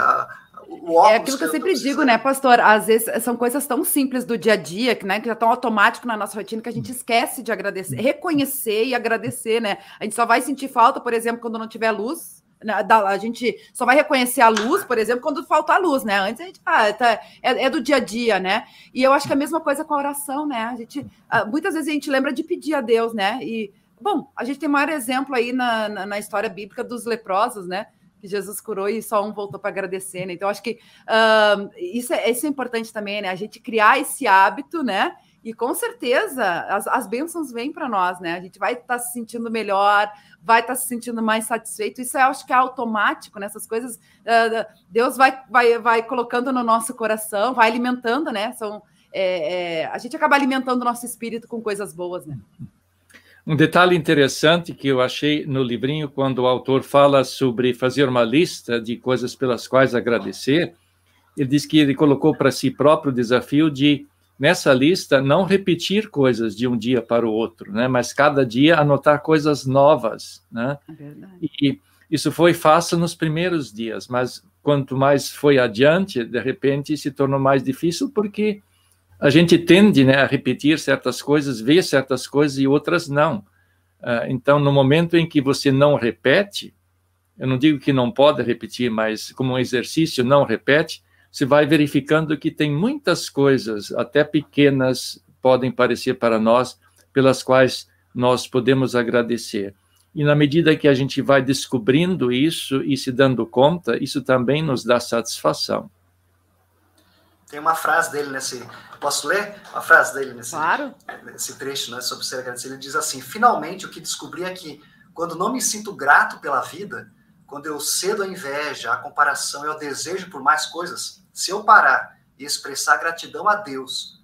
O óculos é aquilo que eu sempre digo, né, pastor? Às vezes são coisas tão simples do dia a dia, que, né, que já estão automático na nossa rotina, que a gente esquece de agradecer, reconhecer e agradecer, né? A gente só vai sentir falta, por exemplo, quando não tiver luz. A gente só vai reconhecer a luz, por exemplo, quando faltar luz, né? Antes a gente ah, tá, é, é, do dia a dia, né? E eu acho que é a mesma coisa com a oração, né? A gente ah, muitas vezes a gente lembra de pedir a Deus, né? E bom, a gente tem o maior exemplo aí na, na, na história bíblica dos leprosos, né? que Jesus curou e só um voltou para agradecer, né? Então, acho que uh, isso, é, isso é importante também, né? A gente criar esse hábito, né? E com certeza as, as bênçãos vêm para nós, né? A gente vai estar tá se sentindo melhor, vai estar tá se sentindo mais satisfeito. Isso eu acho que é automático, nessas né? coisas. Uh, Deus vai, vai, vai colocando no nosso coração, vai alimentando, né? São, é, é, a gente acaba alimentando o nosso espírito com coisas boas, né? Um detalhe interessante que eu achei no livrinho, quando o autor fala sobre fazer uma lista de coisas pelas quais agradecer, ele diz que ele colocou para si próprio o desafio de, nessa lista, não repetir coisas de um dia para o outro, né? mas cada dia anotar coisas novas. Né? É e isso foi fácil nos primeiros dias, mas quanto mais foi adiante, de repente se tornou mais difícil, porque a gente tende né, a repetir certas coisas, ver certas coisas e outras não. Uh, então, no momento em que você não repete, eu não digo que não pode repetir, mas como um exercício, não repete, você vai verificando que tem muitas coisas, até pequenas, podem parecer para nós, pelas quais nós podemos agradecer. E na medida que a gente vai descobrindo isso e se dando conta, isso também nos dá satisfação. Tem uma frase dele nesse. Posso ler uma frase dele nesse, claro. nesse trecho né, sobre ser agradecido? Ele diz assim: Finalmente, o que descobri é que, quando não me sinto grato pela vida, quando eu cedo a inveja, a comparação e o desejo por mais coisas, se eu parar e expressar gratidão a Deus,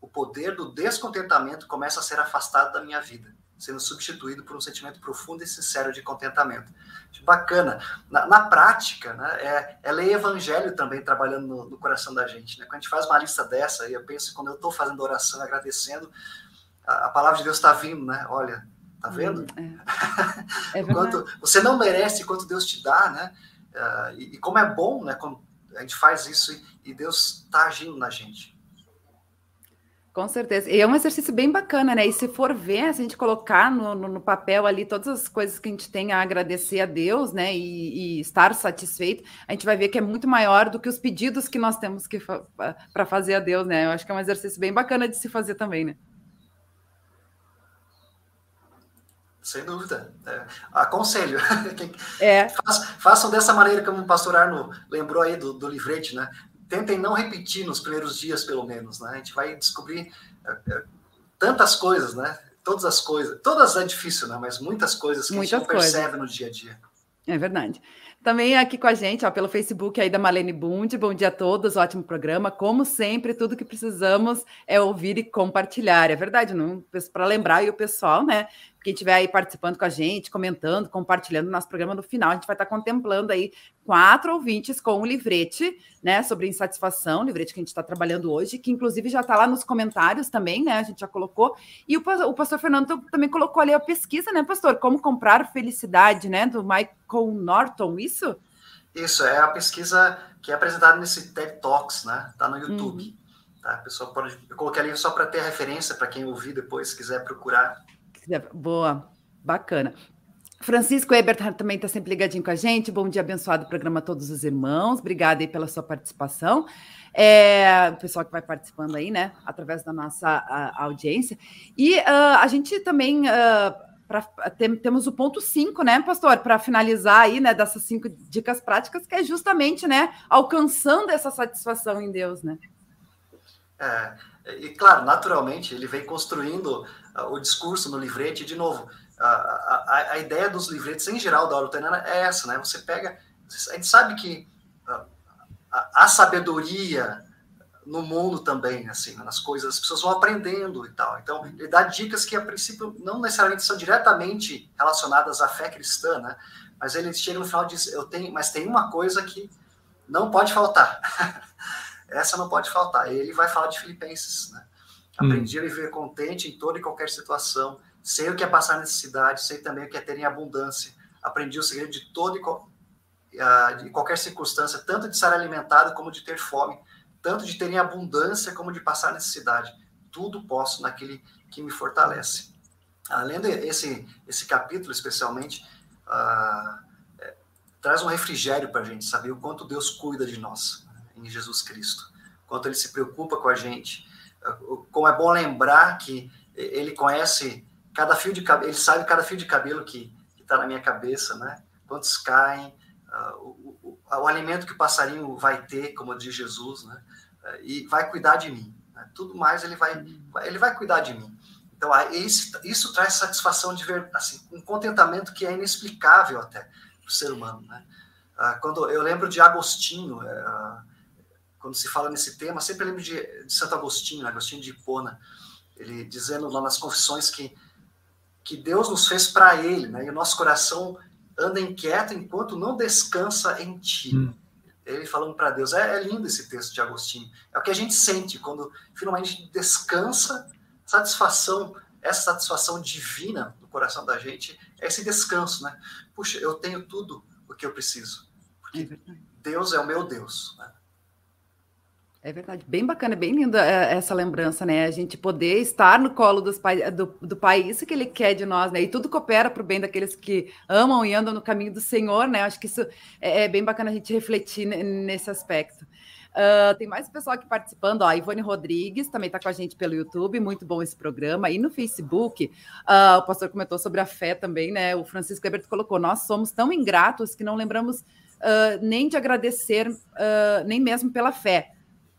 o poder do descontentamento começa a ser afastado da minha vida sendo substituído por um sentimento profundo e sincero de contentamento. Bacana. Na, na prática, né, é, é ler evangelho também trabalhando no, no, coração da gente. Né? Quando a gente faz uma lista dessa, e eu penso, quando eu estou fazendo oração, agradecendo, a, a, palavra de Deus está vindo, né? Olha, tá vendo? Hum, é. É quanto, você não merece quanto Deus te dá, né? Uh, e, e, como é bom, né? Quando a gente faz isso e, Deus está agindo na gente. Com certeza. E é um exercício bem bacana, né? E se for ver, se a gente colocar no, no, no papel ali todas as coisas que a gente tem a agradecer a Deus, né? E, e, estar satisfeito, a gente vai ver que é muito maior do que os pedidos que nós temos que fa para fazer a Deus, né? Eu acho que é um exercício bem bacana de se fazer também, né? Sem dúvida. É, aconselho. É. façam dessa maneira, como o pastor Arno lembrou aí do, do livrete, né? tentem não repetir nos primeiros dias, pelo menos, né? A gente vai descobrir é, é, tantas coisas, né? Todas as coisas, todas é difícil, né? Mas muitas coisas que muitas a gente coisas. percebe no dia a dia. É verdade. Também aqui com a gente, ó, pelo Facebook aí da Malene Bund. Bom dia a todos, ótimo programa. Como sempre, tudo que precisamos é ouvir e compartilhar. É verdade, não? Para lembrar e o pessoal, né? Quem estiver aí participando com a gente, comentando, compartilhando o nosso programa no final, a gente vai estar contemplando aí quatro ouvintes com um livrete, né, sobre insatisfação, livrete que a gente está trabalhando hoje, que inclusive já está lá nos comentários também, né, a gente já colocou, e o, o pastor Fernando também colocou ali a pesquisa, né, pastor, como comprar felicidade, né, do Michael Norton, isso? Isso, é a pesquisa que é apresentada nesse TED Talks, né, tá no YouTube. Uhum. Tá? A pessoa pode. Eu coloquei ali só para ter referência para quem ouvir depois, se quiser procurar. Boa, bacana. Francisco Ebert também está sempre ligadinho com a gente. Bom dia, abençoado programa a todos os irmãos. Obrigada aí pela sua participação. É, o pessoal que vai participando aí, né, através da nossa a, audiência. E uh, a gente também uh, pra, tem, temos o ponto 5, né, pastor, para finalizar aí, né, dessas cinco dicas práticas, que é justamente, né, alcançando essa satisfação em Deus, né? É, e claro, naturalmente, ele vem construindo uh, o discurso no livrete, de novo, a, a, a, ideia dos livretes em geral da luterana é essa, né? Você pega, a gente sabe que uh, a, sabedoria no mundo também, assim, nas coisas, as pessoas vão aprendendo e tal. Então, ele dá dicas que a princípio não necessariamente são diretamente relacionadas à fé cristã, né? Mas ele chega no final e diz, eu tenho, mas tem uma coisa que não pode faltar. essa não pode faltar. Ele vai falar de Filipenses, né? Aprendi hum. a viver contente em toda e qualquer situação, sei o que é passar necessidade, sei também o que é ter em abundância. Aprendi o segredo de toda e ah, de qualquer circunstância, tanto de estar alimentado como de ter fome, tanto de ter em abundância como de passar necessidade. Tudo posso naquele que me fortalece. Além desse esse capítulo, especialmente, uh, é, traz um refrigério para a gente saber o quanto Deus cuida de nós em Jesus Cristo, quanto ele se preocupa com a gente. Como é bom lembrar que ele conhece cada fio de cabelo, ele sabe cada fio de cabelo que está na minha cabeça, né? Quantos caem, uh, o, o, o, alimento que o passarinho vai ter, como diz Jesus, né? Uh, e vai cuidar de mim. Né? Tudo mais ele vai, ele vai cuidar de mim. Então, isso, isso traz satisfação de ver, assim, um contentamento que é inexplicável até para o ser humano, né? Uh, quando eu lembro de Agostinho, uh, quando se fala nesse tema, sempre lembro de, de Santo Agostinho, né? Agostinho de Hipona, ele dizendo lá nas confissões que, que Deus nos fez para ele, né? E o nosso coração anda inquieto enquanto não descansa em ti. Hum. Ele falando para Deus. É, é, lindo esse texto de Agostinho. É o que a gente sente quando finalmente descansa, satisfação, essa satisfação divina no coração da gente, é esse descanso, né? Puxa, eu tenho tudo o que eu preciso. Porque é Deus é o meu Deus. Né? É verdade, bem bacana, bem linda é, essa lembrança, né? A gente poder estar no colo dos do, do país que ele quer de nós, né? E tudo coopera para o bem daqueles que amam e andam no caminho do Senhor, né? Acho que isso é, é bem bacana a gente refletir nesse aspecto. Uh, tem mais pessoal aqui participando, ó, a Ivone Rodrigues também está com a gente pelo YouTube, muito bom esse programa. E no Facebook, uh, o pastor comentou sobre a fé também, né? O Francisco Eberto colocou: nós somos tão ingratos que não lembramos uh, nem de agradecer, nem mesmo pela fé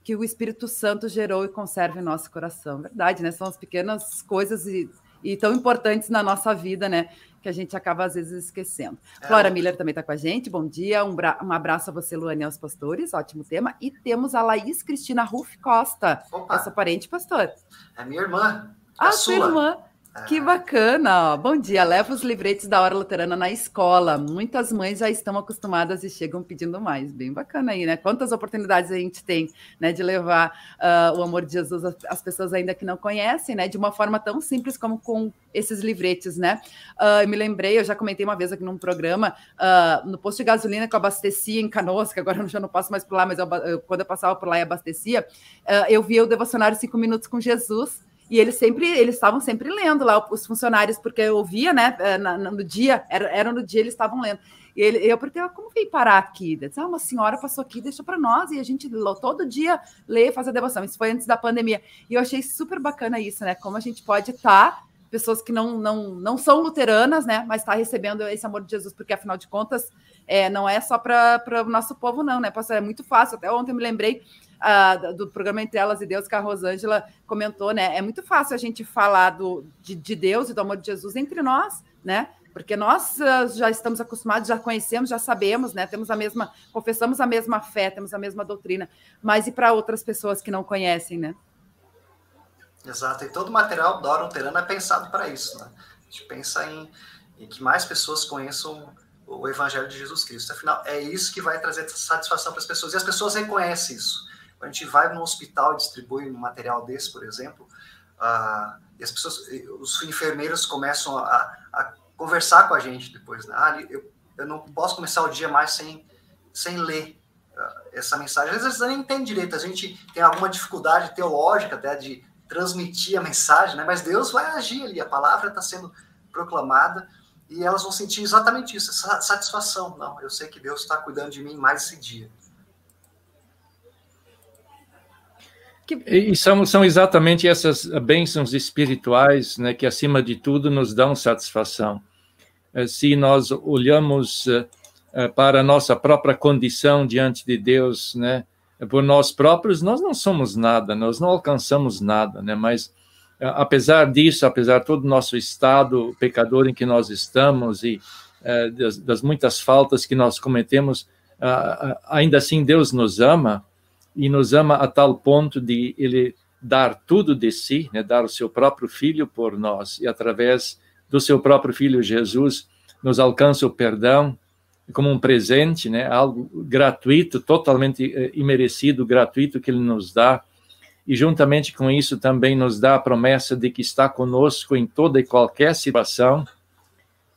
que o Espírito Santo gerou e conserva em nosso coração. Verdade, né? São as pequenas coisas e, e tão importantes na nossa vida, né? Que a gente acaba às vezes esquecendo. É, Flora Miller também está com a gente. Bom dia, um, um, abraço a você, Luane, aos pastores. Ótimo tema. E temos a Laís Cristina Ruf Costa, Opa. essa parente, pastor. É minha irmã. É ah, sua irmã. Que bacana! Bom dia. Leva os livretes da Hora Luterana na escola. Muitas mães já estão acostumadas e chegam pedindo mais. Bem bacana aí, né? Quantas oportunidades a gente tem né, de levar uh, o amor de Jesus às pessoas ainda que não conhecem, né? De uma forma tão simples como com esses livretes, né? Uh, eu me lembrei, eu já comentei uma vez aqui num programa, uh, no posto de gasolina que eu abastecia em Canoas, que agora eu já não passo mais por lá, mas eu, eu, quando eu passava por lá e abastecia, eu via o devocionário Cinco Minutos com Jesus e eles sempre, eles estavam sempre lendo lá, os funcionários, porque eu via, né, eh, no dia, era, era no dia, eles estavam lendo. E ele, eu perguntei, ah, como veio parar aqui? Disse, ah, uma senhora passou aqui, deixou para nós, e a gente todo dia lê, faz a devoção. Isso foi antes da pandemia. E eu achei super bacana isso, né? Como a gente pode estar, tá, pessoas que não, não, não são luteranas, né? Mas está recebendo esse amor de Jesus, porque afinal de contas, é, não é só para o nosso povo, não, né? Pastor, é muito fácil. Até ontem eu me lembrei uh, do programa Entre Elas e Deus, que a Rosângela comentou, né? É muito fácil a gente falar do, de, de Deus e do amor de Jesus entre nós, né? Porque nós uh, já estamos acostumados, já conhecemos, já sabemos, né? Temos a mesma, confessamos a mesma fé, temos a mesma doutrina, mas e para outras pessoas que não conhecem, né? Exato, e todo o material da Hora Luterana é pensado para isso, né? A gente pensa em, em que mais pessoas conheçam o Evangelho de Jesus Cristo. Afinal, é isso que vai trazer satisfação para as pessoas. E as pessoas reconhecem isso. Quando a gente vai no hospital e distribui um material desse, por exemplo, uh, e as pessoas, os enfermeiros começam a, a conversar com a gente depois. Né? Ah, eu, eu não posso começar o dia mais sem, sem ler uh, essa mensagem. Às vezes nem entende direito, a gente tem alguma dificuldade teológica até de transmitir a mensagem, né? mas Deus vai agir ali, a palavra está sendo proclamada e elas vão sentir exatamente isso, essa satisfação. Não, eu sei que Deus está cuidando de mim mais esse dia. E são, são exatamente essas bênçãos espirituais né, que, acima de tudo, nos dão satisfação. Eh, se nós olhamos eh, eh, para a nossa própria condição diante de Deus, né, por nós próprios, nós não somos nada, nós não alcançamos nada, né, mas apesar disso, apesar de todo o nosso estado pecador em que nós estamos e das, das muitas faltas que nós cometemos, ainda assim Deus nos ama e nos ama a tal ponto de ele dar tudo de si, né, dar o seu próprio filho por nós e através do seu próprio filho Jesus nos alcança o perdão como um presente, né, algo gratuito, totalmente eh, imerecido, gratuito que ele nos dá. E juntamente com isso também nos dá a promessa de que está conosco em toda e qualquer situação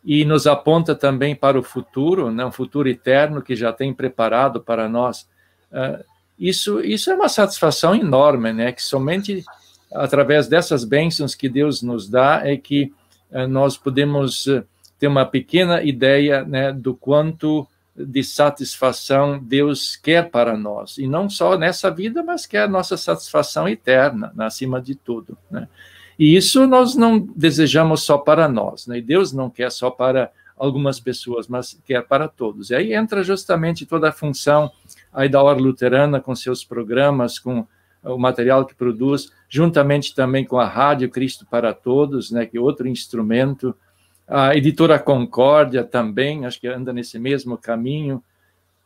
e nos aponta também para o futuro, né, um futuro eterno que já tem preparado para nós. Uh, isso, isso é uma satisfação enorme, né? Que somente através dessas bênçãos que Deus nos dá é que uh, nós podemos uh, ter uma pequena ideia, né, do quanto de satisfação Deus quer para nós e não só nessa vida, mas quer a nossa satisfação eterna, né, acima de tudo, né? E isso nós não desejamos só para nós, né? E Deus não quer só para algumas pessoas, mas quer para todos. E aí entra justamente toda a função aí da Hora Luterana com seus programas, com o material que produz, juntamente também com a Rádio Cristo para Todos, né, que é outro instrumento, a editora Concórdia também, acho que anda nesse mesmo caminho,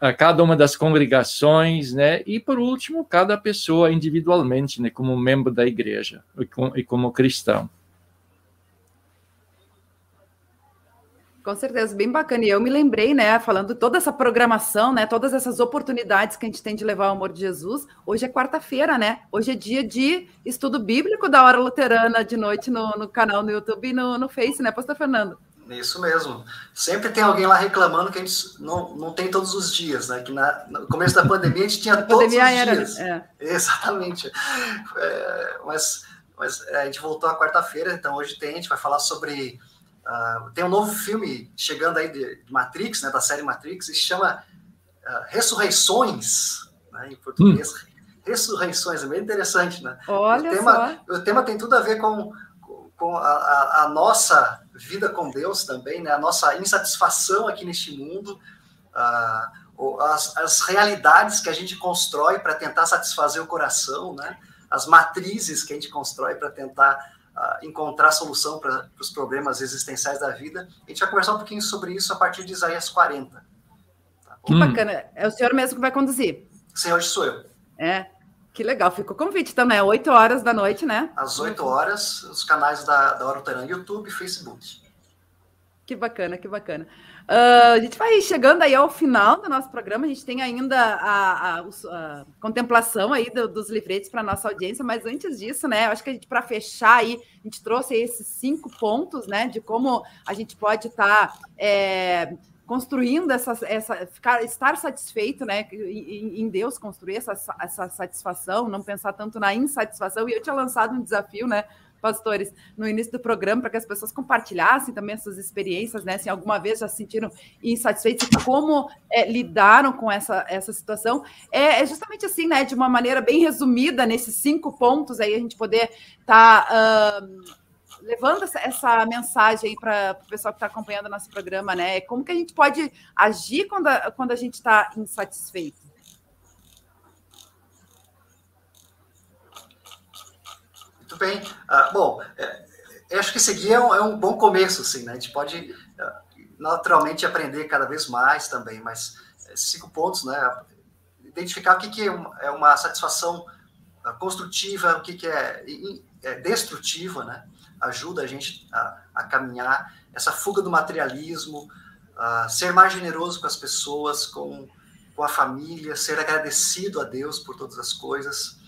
a cada uma das congregações, né, e por último, cada pessoa individualmente, né, como membro da igreja e como cristão. Com certeza, bem bacana. E eu me lembrei, né, falando toda essa programação, né, todas essas oportunidades que a gente tem de levar o amor de Jesus. Hoje é quarta-feira, né? Hoje é dia de estudo bíblico da Hora Luterana de noite no, no canal no YouTube e no, no Face, né, Pastor Fernando? Isso mesmo. Sempre tem alguém lá reclamando que a gente não, não tem todos os dias, né? Que na, no começo da pandemia a gente tinha todos os era, dias. É. Exatamente. É, mas mas é, a gente voltou à quarta-feira, então hoje tem, a gente vai falar sobre Uh, tem um novo filme chegando aí de, de, Matrix, né, da série Matrix, e se chama uh, Ressurreições, né, em português. Hum. Ressurreições, é bem interessante, né? Olha o tema, só. O tema tem tudo a ver com, com a, a, a, nossa vida com Deus também, né? A nossa insatisfação aqui neste mundo, uh, as, as realidades que a gente constrói para tentar satisfazer o coração, né? As matrizes que a gente constrói para tentar uh, encontrar solução para os problemas existenciais da vida. A gente vai conversar um pouquinho sobre isso a partir de Isaías 40. Tá que bacana. É o senhor mesmo que vai conduzir? Sim, hoje sou eu. É, que legal. Fica o convite também, 8 horas da noite, né? Às 8 horas, os canais da, da Hora Luterana, YouTube e Facebook. Que bacana, que bacana. Uh, a gente vai chegando aí ao final do nosso programa. A gente tem ainda a, a, a contemplação aí do, dos livretes para nossa audiência, mas antes disso, né? Acho que a gente, para fechar aí, a gente trouxe esses cinco pontos, né? De como a gente pode estar tá, é, construindo essa, essa ficar, estar satisfeito, né? Em, em Deus construir essa, essa satisfação, não pensar tanto na insatisfação. E eu tinha lançado um desafio, né? Pastores, no início do programa, para que as pessoas compartilhassem também essas experiências, né? Se alguma vez já se sentiram insatisfeitos como é, lidaram com essa, essa situação. É, é, justamente assim, né? De uma maneira bem resumida, nesses cinco pontos aí, a gente poder estar. Tá, uh, levando essa, mensagem para o pessoal que está acompanhando nosso programa, né? Como que a gente pode agir quando a, quando a gente está insatisfeito? Muito bem. Ah, bom, é, acho que esse guia é um, é um, bom começo, assim, né? A gente pode ah, naturalmente aprender cada vez mais também, mas cinco pontos, né? Identificar o que, que é, uma, é satisfação ah, construtiva, o que, que é, é destrutiva, né? ajuda a gente a, a caminhar, essa fuga do materialismo, ser mais generoso com as pessoas, com, com a família, ser agradecido a Deus por todas as coisas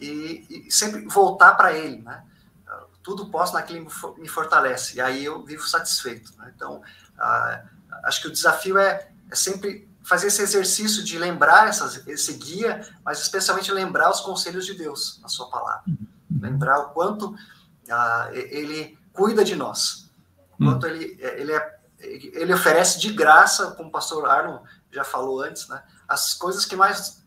e, e sempre voltar para Ele, né? Tudo posso naquele que me fortalece, e aí eu vivo satisfeito. Né? Então, acho que o desafio é, é sempre fazer esse exercício de lembrar essas, esse guia, mas especialmente lembrar os conselhos de Deus na sua palavra. Lembrar o quanto uh, ele cuida de nós, o quanto ele, ele, é, ele oferece de graça, como o pastor Arno já falou antes, né, as coisas que mais,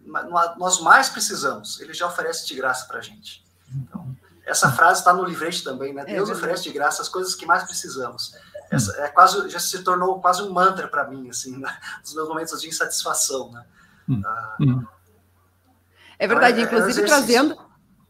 nós mais precisamos, ele já oferece de graça para a gente. Então, essa frase está no livrete também, né? É Deus é oferece de graça as coisas que mais precisamos. Essa é quase, já se tornou quase um mantra para mim, assim, né? nos meus momentos de insatisfação, né? Hum. Ah, hum. É verdade, então, é, inclusive é trazendo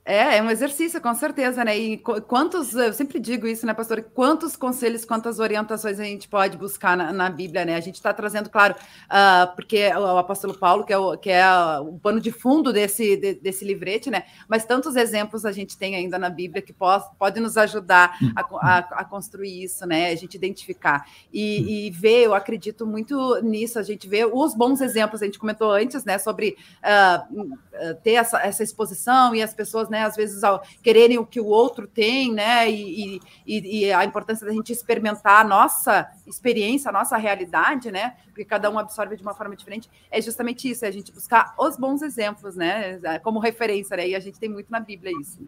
é, é um exercício, com certeza, né? E quantos, eu sempre digo isso, né, pastor? Quantos conselhos, quantas orientações a gente pode buscar na, na Bíblia, né? A gente está trazendo, claro, uh, porque o apóstolo Paulo, que é o, que é o pano de fundo desse, de, desse livrete, né? Mas tantos exemplos a gente tem ainda na Bíblia que pode, pode nos ajudar a, a, a construir isso, né? A gente identificar. E, e, ver, eu acredito muito nisso, a gente vê os bons exemplos, a gente comentou antes, né, sobre uh, ter essa, essa exposição e as pessoas, né? Né? Às vezes ao quererem o que o outro tem, né? E, e, e, a importância da gente experimentar a nossa experiência, a nossa realidade, né? Porque cada um absorve de uma forma diferente. É justamente isso, é a gente buscar os bons exemplos, né? Como referência, né? E a gente tem muito na Bíblia isso.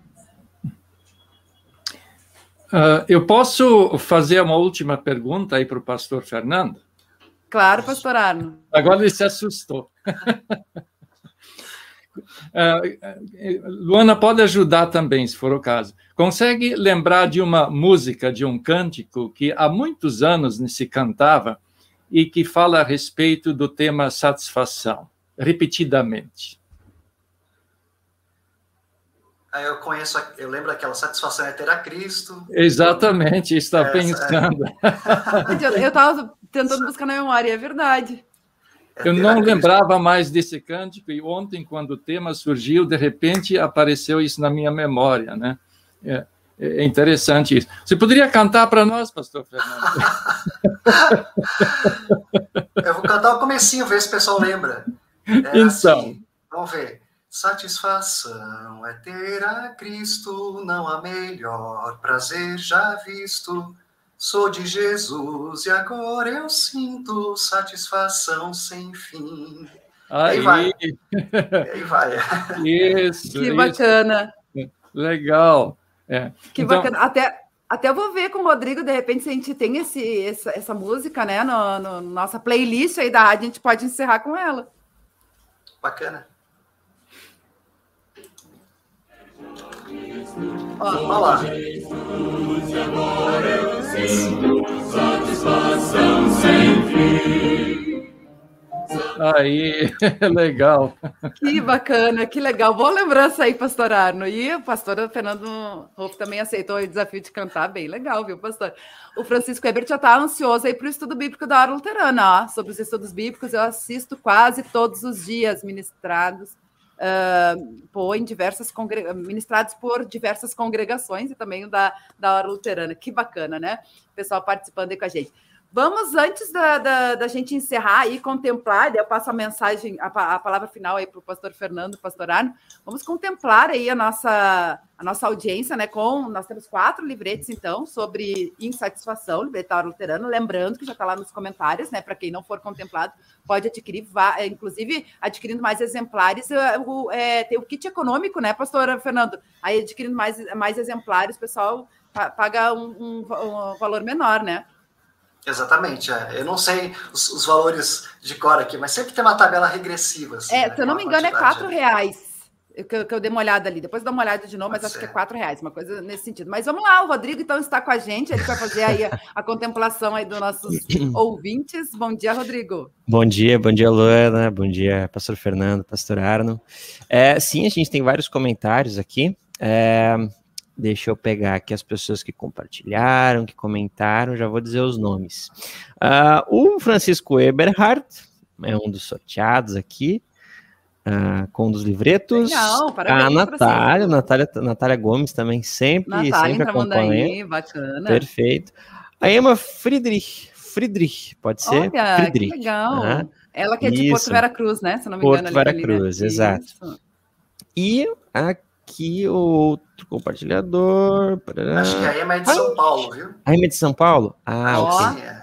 Uh, eu posso fazer uma última pergunta aí para o pastor Fernando? Claro, pastor Arno. Agora ele se assustou. Uh, Luana pode ajudar também, se for o caso. Consegue lembrar de uma música, de um cântico que há muitos anos se cantava e que fala a respeito do tema satisfação, repetidamente? Ah, eu conheço, eu lembro aquela satisfação é ter a Cristo. Exatamente, está pensando. É. eu estava tentando buscar na memória, é verdade. Eu não lembrava mais desse cântico e ontem, quando o tema surgiu, de repente apareceu isso na minha memória, né? É, é interessante isso. Você poderia cantar para nós, pastor Fernando? eu vou cantar o comecinho, ver se o pessoal lembra. É então. Assim, vamos ver. Satisfação é ter a Cristo, não há melhor prazer já visto Sou de Jesus e agora eu sinto satisfação sem fim. Aí, aí vai. Aí vai. Isso. Que bacana. Legal. É. Que então... bacana. Até, até eu vou ver com o Rodrigo, de repente, se a gente tem esse, essa, essa música, né, no, no, nossa playlist aí da rádio, a gente pode encerrar com ela. Bacana. Ó, Vamos lá. Satisfação sem fim. Aí, legal. Que bacana, que legal. Boa lembrança aí, pastor Arno. E o pastor Fernando Rolf também aceitou o desafio de cantar. Bem legal, viu, pastor? O Francisco Ebert já está ansioso aí para o estudo bíblico da hora luterana. Ó. Sobre os estudos bíblicos, eu assisto quase todos os dias ministrados uh, por em diversas ministrados por diversas congregações e também da, da hora luterana. Que bacana, né? O pessoal participando aí com a gente. Vamos, antes da, da, da, gente encerrar e contemplar, eu passo a mensagem, a, a palavra final aí para o pastor Fernando, pastor Arno, vamos contemplar aí a nossa, a nossa audiência, né? Com nós temos quatro livretes, então, sobre insatisfação, livretário luterano, lembrando que já está lá nos comentários, né? Para quem não for contemplado, pode adquirir, vá, é, inclusive adquirindo mais exemplares, é, o, é, tem o kit econômico, né, pastor Fernando? Aí adquirindo mais, mais exemplares, o pessoal paga um, um, um valor menor, né? Exatamente, é. eu não sei os, os, valores de cor aqui, mas sempre tem uma tabela regressiva. Assim, é, né? se eu não me engano, é quatro reais. Eu, que, eu, que eu dei uma olhada ali, depois dá uma olhada de novo, mas acho que é quatro reais, uma coisa nesse sentido. Mas vamos lá, o Rodrigo então está com a gente, ele vai fazer aí a, a contemplação aí dos nossos ouvintes. Bom dia, Rodrigo. Bom dia, bom dia, Luana, bom dia, pastor Fernando, pastor Arno. É, sim, a gente tem vários comentários aqui. É, Deixa eu pegar aqui as pessoas que compartilharam, que comentaram, já vou dizer os nomes. Uh, o Francisco Eberhardt é um dos sorteados aqui. uh, com um dos livretos. Legal, a Natália, Natália, Natália Gomes também sempre, Natália sempre acompanha. Aí, bacana. Perfeito. A Emma Friedrich, Friedrich, pode ser? Olha, Friedrich. legal. Ela que é de Isso. Porto Vera Cruz, né? Se não me engano. Porto Vera Cruz, exato. Isso. E aqui outro compartilhador. Acho que a Emma é de São Paulo, viu? A Emma é de São Paulo? Ah, ok. É.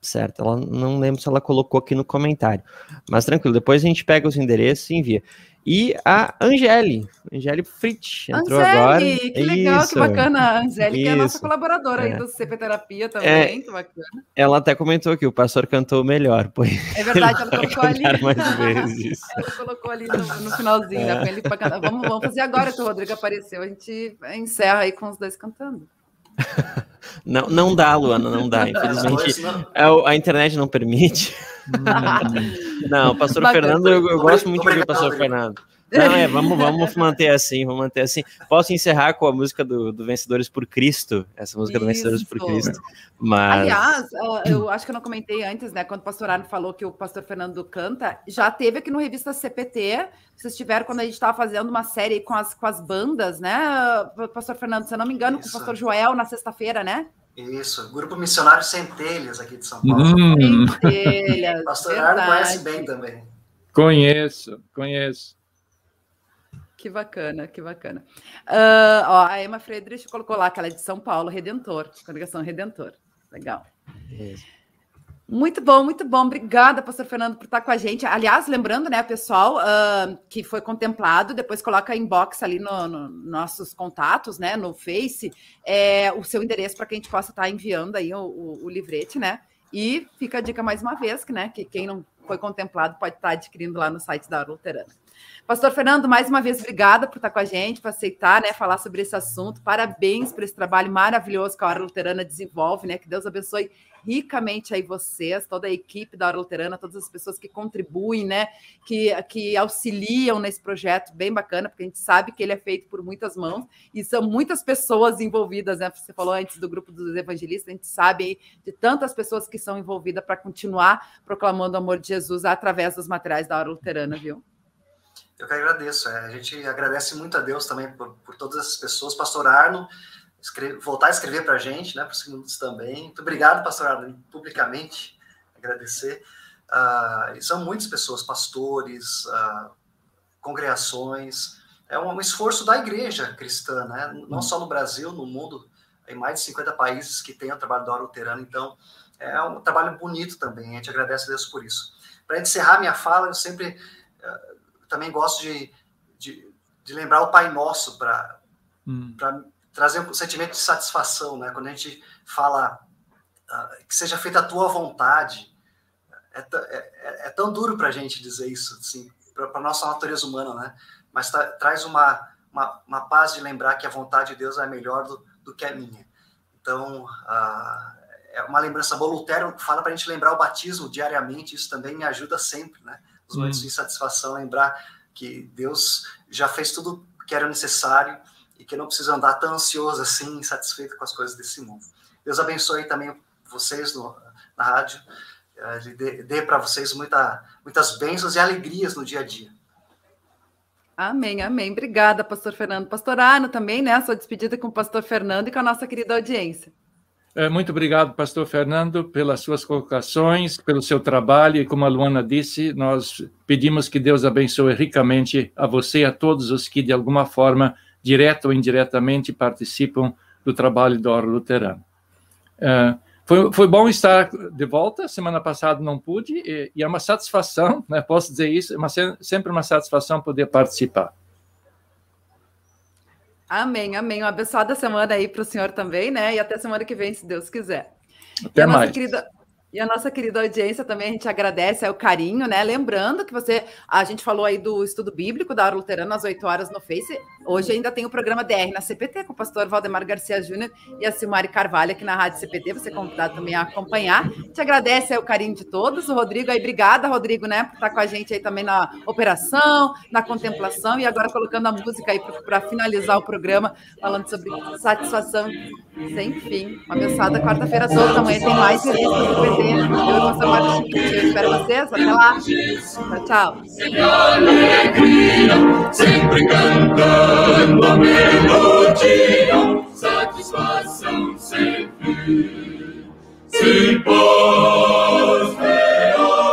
Certo, ela não lembro se ela colocou aqui no comentário. Mas tranquilo, depois a gente pega os endereços e envia. E a Angeli, Angeli Fritz, entrou Angeli, agora. Que legal, Isso. que bacana. A Angeli, que é a nossa colaboradora é. aí do CP Terapia também, é. que bacana. Ela até comentou que o pastor cantou melhor. Pois é verdade, ela colocou ali. Mais vezes. ela colocou ali no, no finalzinho, né, é. né, ele pra cantar. Vamos, vamos fazer agora que o Rodrigo apareceu. A gente encerra aí com os dois cantando. Não, não dá, Luana, não dá. Infelizmente, a, a internet não permite. não, o pastor Bacana. Fernando, eu, eu gosto muito de ouvir o pastor Fernando. Não, é, vamos, vamos manter assim, vamos manter assim. Posso encerrar com a música do, do Vencedores por Cristo, essa música Isso. do Vencedores por Cristo. Mas... Aliás, eu acho que eu não comentei antes, né? Quando o pastor Arno falou que o pastor Fernando canta, já teve aqui no Revista CPT, vocês tiveram quando a gente estava fazendo uma série com as, com as bandas, né? Pastor Fernando, se eu não me engano, Isso. com o pastor Joel na sexta-feira, né? Isso, Grupo Missionário Centelhas aqui de São Paulo. Hum. Centelhas. pastor Arno conhece bem também. Conheço, conheço. Que bacana, que bacana. Uh, ó, a Emma Friedrich colocou lá que ela é de São Paulo, Redentor, congregação Redentor. Legal. Muito bom, muito bom. Obrigada, pastor Fernando, por estar com a gente. Aliás, lembrando, né, pessoal, uh, que foi contemplado, depois coloca inbox ali nos no nossos contatos, né, no Face, é, o seu endereço para que a gente possa estar enviando aí o, o, o, livrete, né? E fica a dica mais uma vez, que, né, que quem não foi contemplado pode estar adquirindo lá no site da Luterana. Pastor Fernando, mais uma vez, obrigada por estar com a gente, por aceitar, né, falar sobre esse assunto. Parabéns por esse trabalho maravilhoso que a Hora Luterana desenvolve, né? Que Deus abençoe ricamente aí vocês, toda a equipe da Hora Luterana, todas as pessoas que contribuem, né, que, que auxiliam nesse projeto bem bacana, porque a gente sabe que ele é feito por muitas mãos e são muitas pessoas envolvidas, né? Você falou antes do grupo dos evangelistas, a gente sabe de tantas pessoas que são envolvidas para continuar proclamando o amor de Jesus através dos materiais da Hora Luterana, viu? Eu que agradeço. É, a gente agradece muito a Deus também por, por todas essas pessoas. Pastor Arno, escreve, voltar a escrever para a gente, né, para os minutos também. Muito obrigado, Pastor Arno, publicamente agradecer. Uh, são muitas pessoas, pastores, uh, congregações. É um, um, esforço da igreja cristã, né? não só no Brasil, no mundo. Em mais de 50 países que tem o trabalho da hora luterana. Então, é um trabalho bonito também. A gente agradece a Deus por isso. Para encerrar minha fala, eu sempre uh, também gosto de, de, de lembrar o Pai Nosso para hum. trazer um sentimento de satisfação, né? Quando a gente fala uh, que seja feita a tua vontade, é, é, é, é tão duro para a gente dizer isso, assim, para a nossa natureza humana, né? Mas tá, traz uma, uma, uma, paz de lembrar que a vontade de Deus é melhor do, do que a minha. Então, uh, é uma lembrança boa. Lutero fala para a gente lembrar o batismo diariamente, isso também me ajuda sempre, né? Os momentos hum. de insatisfação, lembrar que Deus já fez tudo que era necessário e que não precisa andar tão ansioso assim, insatisfeito com as coisas desse mundo. Deus abençoe também vocês no, na rádio, Ele eh, dê, dê para vocês muita, muitas bênçãos e alegrias no dia a dia. Amém, amém. Obrigada, pastor Fernando. Pastor Arno também, né? Sua despedida com o pastor Fernando e com a nossa querida audiência. É, muito obrigado, pastor Fernando, pelas suas colocações, pelo seu trabalho, e como a Luana disse, nós pedimos que Deus abençoe ricamente a você e a todos os que, de alguma forma, direta ou indiretamente, participam do trabalho do Oro Luterano. É, foi, foi bom estar de volta, semana passada não pude, e, é uma satisfação, né, posso dizer isso, é sempre uma satisfação poder participar. Amém, amém. Uma abençoada semana aí para o senhor também, né? E até semana que vem, se Deus quiser. Até mais. Querida, e a nossa querida audiência também, a gente agradece é o carinho, né? Lembrando que você, a gente falou aí do estudo bíblico da Hora Luterana às 8 horas no Face. Hoje ainda tem o programa DR na CPT com o pastor Valdemar Garcia Júnior e a Silmari Carvalho aqui na Rádio CPT. Você é convidado também a acompanhar. Te agradece é o carinho de todos. O Rodrigo aí, obrigada, Rodrigo, né, por estar com a gente aí também na operação, na contemplação e agora colocando a música aí para finalizar o programa, falando sobre satisfação sem fim. Uma abençoada quarta-feira toda. Amanhã tem mais do PT Eu sou Marcos Eu espero vocês. Até lá. Tchau, tchau. sempre cantando a melodia, satisfação sempre se pode.